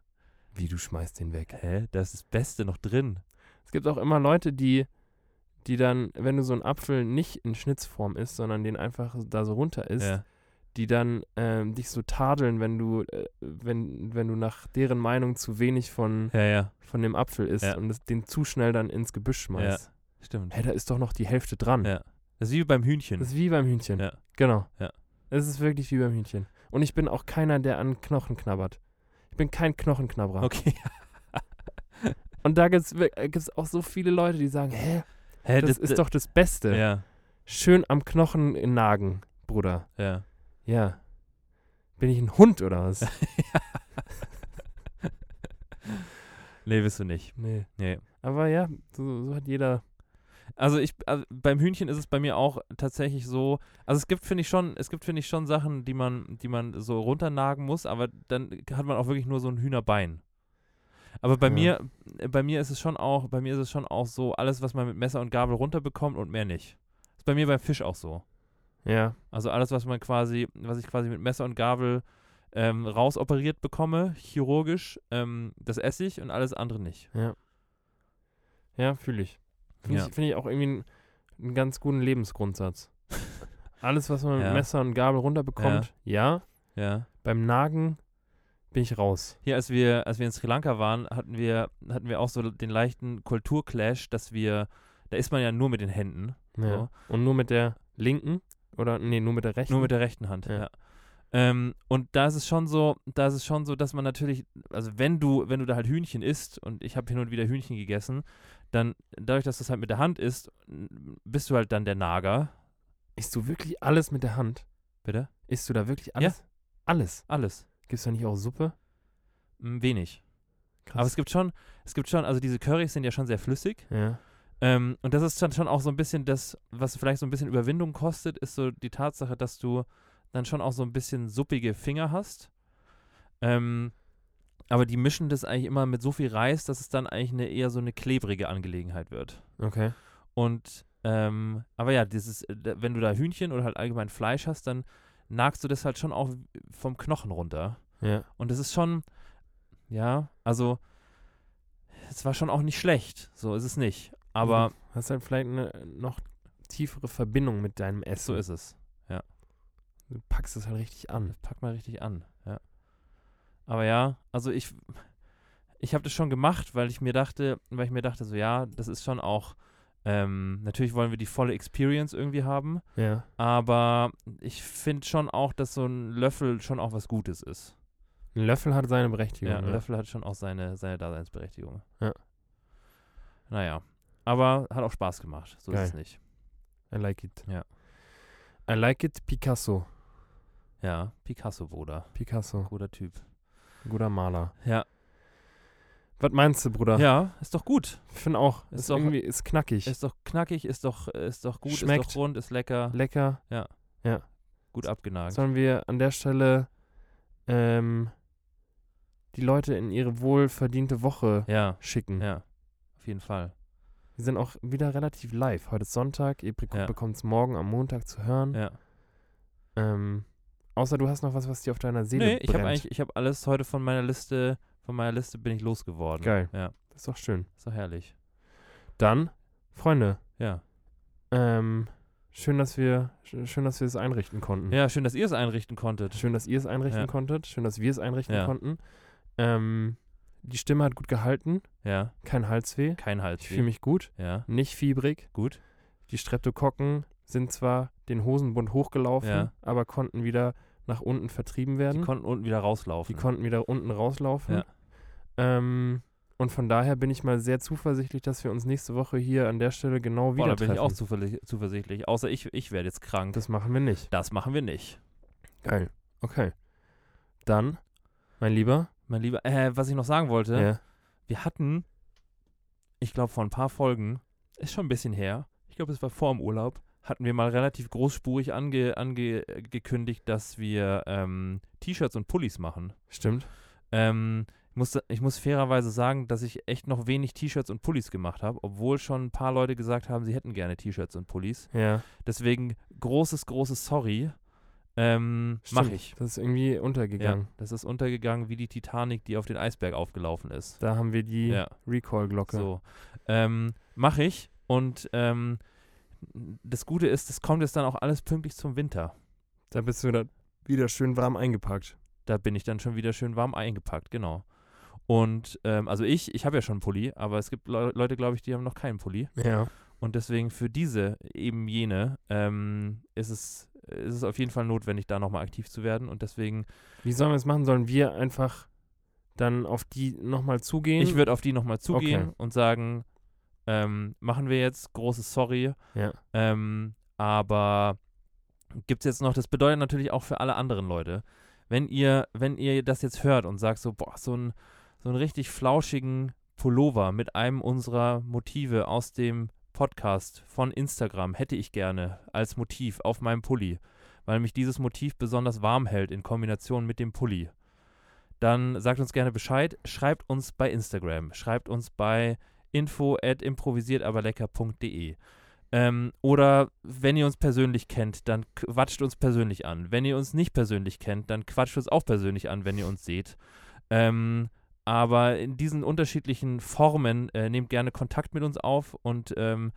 Wie, du schmeißt den weg. Hä? Da ist das Beste noch drin. Es gibt auch immer Leute, die, die dann, wenn du so ein Apfel nicht in Schnitzform isst, sondern den einfach da so runter isst, Ja. die dann ähm, dich so tadeln, wenn du, äh, wenn, wenn du nach deren Meinung zu wenig von, Ja, ja. von dem Apfel isst Ja. und es, den zu schnell dann ins Gebüsch schmeißt. Stimmt. Hä, da ist doch noch die Hälfte dran. Ja. Das ist wie beim Hühnchen. Das ist wie beim Hühnchen. Ja. Genau. Ja. Es ist wirklich wie beim Hühnchen. Und ich bin auch keiner, der an Knochen knabbert. Ich bin kein Knochenknabberer. Okay. Und da gibt es auch so viele Leute, die sagen, hä, Hä, das, ist doch das Beste. Ja, Schön am Knochen nagen, Bruder. ja. Ja. Bin ich ein Hund oder was? Nee, bist du nicht. nee. Nee. Aber ja, so, so hat jeder. Also ich, also beim Hühnchen ist es bei mir auch tatsächlich so, also es gibt, finde ich schon, es gibt, finde ich, schon Sachen, die man, die man so runternagen muss, aber dann hat man auch wirklich nur so ein Hühnerbein. Aber bei Ja. mir, bei mir ist es schon auch, bei mir ist es schon auch so, alles, was man mit Messer und Gabel runterbekommt und mehr nicht. Ist bei mir beim Fisch auch so. Ja. Also alles, was man quasi, was ich quasi mit Messer und Gabel ähm, rausoperiert bekomme, chirurgisch, ähm, das esse ich und alles andere nicht. Ja, fühle ich. Finde Ja. ich, find ich auch irgendwie einen, einen ganz guten Lebensgrundsatz. Alles, was man mit Ja. Messer und Gabel runterbekommt, ja. Ja. Beim Nagen bin ich raus. Hier, als wir, als wir in Sri Lanka waren, hatten wir, hatten wir auch so den leichten Kulturclash, dass wir, da isst man ja nur mit den Händen, Ja. So. Und nur mit der linken? Oder, nee, nur mit der rechten? nur mit der rechten Hand. Ja. Ja. Ähm, und da ist es schon so, da ist es schon so, dass man natürlich, also wenn du, wenn du da halt Hühnchen isst und ich habe hin und wieder Hühnchen gegessen, dann dadurch, dass du es halt mit der Hand isst, n- bist du halt dann der Nager. Isst du wirklich alles mit der Hand? Bitte? Isst du da wirklich alles? Alles? Alles. Gibt's da nicht auch Suppe? Wenig. Krass. Aber es gibt schon, es gibt schon, also diese Currys sind ja schon sehr flüssig. ja. Ähm, und das ist dann schon auch so ein bisschen das, was vielleicht so ein bisschen Überwindung kostet, ist so die Tatsache, dass du dann schon auch so ein bisschen suppige Finger hast. Ähm, aber die mischen das eigentlich immer mit so viel Reis, dass es dann eigentlich eine, eher so eine klebrige Angelegenheit wird. Okay. Und, ähm, aber ja, dieses, äh, wenn du da Hühnchen oder halt allgemein Fleisch hast, dann nagst du das halt schon auch vom Knochen runter. Ja. Und das ist schon, ja, also, es war schon auch nicht schlecht. So ist es nicht. Aber Du hast halt vielleicht eine noch tiefere Verbindung mit deinem Essen. so ist es. Du packst es halt richtig an. Pack mal richtig an, ja. Aber ja, also ich, ich habe das schon gemacht, weil ich mir dachte, weil ich mir dachte, so ja, das ist schon auch, ähm, natürlich wollen wir die volle Experience irgendwie haben, Ja. aber ich finde schon auch, dass so ein Löffel schon auch was Gutes ist. Ein Löffel hat seine Berechtigung. Ja, ein ja. Löffel hat schon auch seine, seine Daseinsberechtigung. Ja. Naja, aber hat auch Spaß gemacht, so Geil. ist es nicht. I like it. Ja. I like it, Picasso. Ja, Picasso, Bruder. Picasso. Guter Typ. Guter Maler. Ja. Was meinst du, Bruder? Ja, ist doch gut. Ich finde auch, Ist ist doch- irgendwie ist knackig. Ist doch knackig, ist doch, ist doch gut, ist Schmeckt. doch rund, ist lecker, Lecker. gut abgenagt. Sollen wir an der Stelle ähm, die Leute in ihre wohlverdiente Woche Ja, schicken? ja, auf jeden Fall. Wir sind auch wieder relativ live. Heute ist Sonntag. Ihr bek Ja. bekommt es morgen am Montag zu hören. Ja. Ähm, außer du hast noch was, was dir auf deiner Seele Nee, ich habe brennt. eigentlich, ich habe alles heute von meiner Liste, von meiner Liste bin ich losgeworden. Geil. Ja, Das ist doch schön. ist doch herrlich. Dann, Freunde, Ja. ähm, schön, dass wir sch- schön, dass wir es einrichten konnten. Ja, schön, dass ihr es einrichten konntet. Schön, dass ihr es einrichten Ja. konntet. Schön, dass wir es einrichten Ja. konnten. Ähm, die Stimme hat gut gehalten. Ja, Kein Halsweh. kein Hals. Ich fühle mich gut. Ja, Nicht fiebrig. gut. Die Streptokokken sind zwar den Hosenbund hochgelaufen, Ja. aber konnten wieder nach unten vertrieben Die werden. konnten unten wieder rauslaufen. Die konnten wieder unten rauslaufen. Ja. Ähm, und von daher bin ich mal sehr zuversichtlich, dass wir uns nächste Woche hier an der Stelle genau Boah, wieder da bin ich auch zuversichtlich, zuversichtlich. Außer ich, ich werde jetzt krank. Das, Das machen wir nicht. machen wir nicht. Geil. Okay. Dann, mein Lieber. Mein Lieber, äh, was ich noch sagen wollte, Ja. wir hatten, ich glaube vor ein paar Folgen, ist schon ein bisschen her, ich glaube es war vor dem Urlaub, hatten wir mal relativ großspurig ange, angekündigt, dass wir ähm, T-Shirts und Pullis machen. Stimmt. Ähm, ich, muss, ich muss fairerweise sagen, dass ich echt noch wenig T-Shirts und Pullis gemacht habe, obwohl schon ein paar Leute gesagt haben, sie hätten gerne T-Shirts und Pullis. Ja. Deswegen großes, großes Sorry. Ähm, Stimmt. mach ich. Das ist irgendwie untergegangen. Ja, das ist untergegangen wie die Titanic, die auf den Eisberg aufgelaufen ist. Da haben wir die Ja. Recall-Glocke. So. Ähm, Mache ich. Und ähm, das Gute ist, das kommt jetzt dann auch alles pünktlich zum Winter. Da bist du da wieder schön warm eingepackt. Da bin ich dann schon wieder schön warm eingepackt, genau. Und ähm, also ich, ich habe ja schon einen Pulli, aber es gibt Leu Leute, glaube ich, die haben noch keinen Pulli. Ja. Und deswegen für diese, eben jene, ähm, ist, es, ist es auf jeden Fall notwendig, da nochmal aktiv zu werden. Und deswegen, Wie sollen wir es machen? Sollen wir einfach dann auf die nochmal zugehen? ich würde auf die nochmal zugehen Okay. und sagen, ähm, machen wir jetzt, großes Sorry. Ja. Ähm, aber gibt es jetzt noch, das bedeutet natürlich auch für alle anderen Leute, wenn ihr, wenn ihr das jetzt hört und sagt so, boah, so ein, so einen richtig flauschigen Pullover mit einem unserer Motive aus dem Podcast von Instagram hätte ich gerne als Motiv auf meinem Pulli, weil mich dieses Motiv besonders warm hält in Kombination mit dem Pulli. Dann sagt uns gerne Bescheid, schreibt uns bei Instagram, schreibt uns bei info at improvisiertaberlecker.de. Ähm, oder wenn ihr uns persönlich kennt, dann quatscht uns persönlich an. Wenn ihr uns nicht persönlich kennt, dann quatscht uns auch persönlich an, wenn ihr uns seht. Ähm, aber in diesen unterschiedlichen Formen äh, nehmt gerne Kontakt mit uns auf und ähm,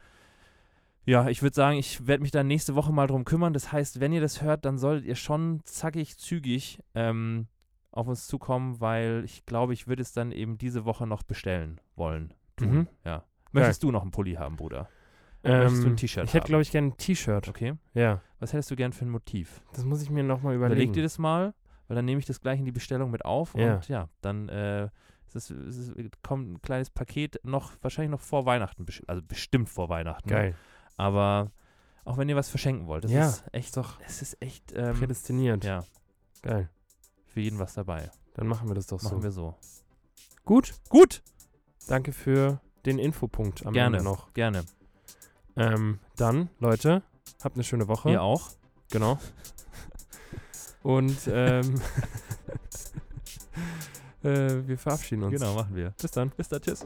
ja, ich würde sagen, ich werde mich dann nächste Woche mal drum kümmern. Das heißt, wenn ihr das hört, dann solltet ihr schon zackig, zügig ähm, auf uns zukommen, weil ich glaube, ich würde es dann eben diese Woche noch bestellen wollen. Tun. Mhm. Ja. Möchtest du noch ein Pulli haben, Bruder? ähm, möchtest du ein T-Shirt Ich hätte, glaube ich, gerne ein T-Shirt. Okay. Ja, Was hättest du gern für ein Motiv? das muss ich mir nochmal Überleg überlegen. dir das mal, weil dann nehme ich das gleich in die Bestellung mit auf Ja. und ja, dann äh, es ist, es ist, kommt ein kleines Paket noch, wahrscheinlich noch vor Weihnachten, also bestimmt vor Weihnachten. Geil. Aber auch wenn ihr was verschenken wollt, das Ja, ist echt, doch es ist echt, ähm, Prädestiniert. ja, Geil. für jeden was dabei. Dann machen wir das doch Machen so. wir so. Gut. Gut, Danke für den Infopunkt am gerne Ende noch. gerne. Ähm, dann, Leute, habt eine schöne Woche. Ihr auch. Genau. Und ähm, äh, wir verabschieden uns. Genau, machen wir. Bis dann. Bis dann, tschüss.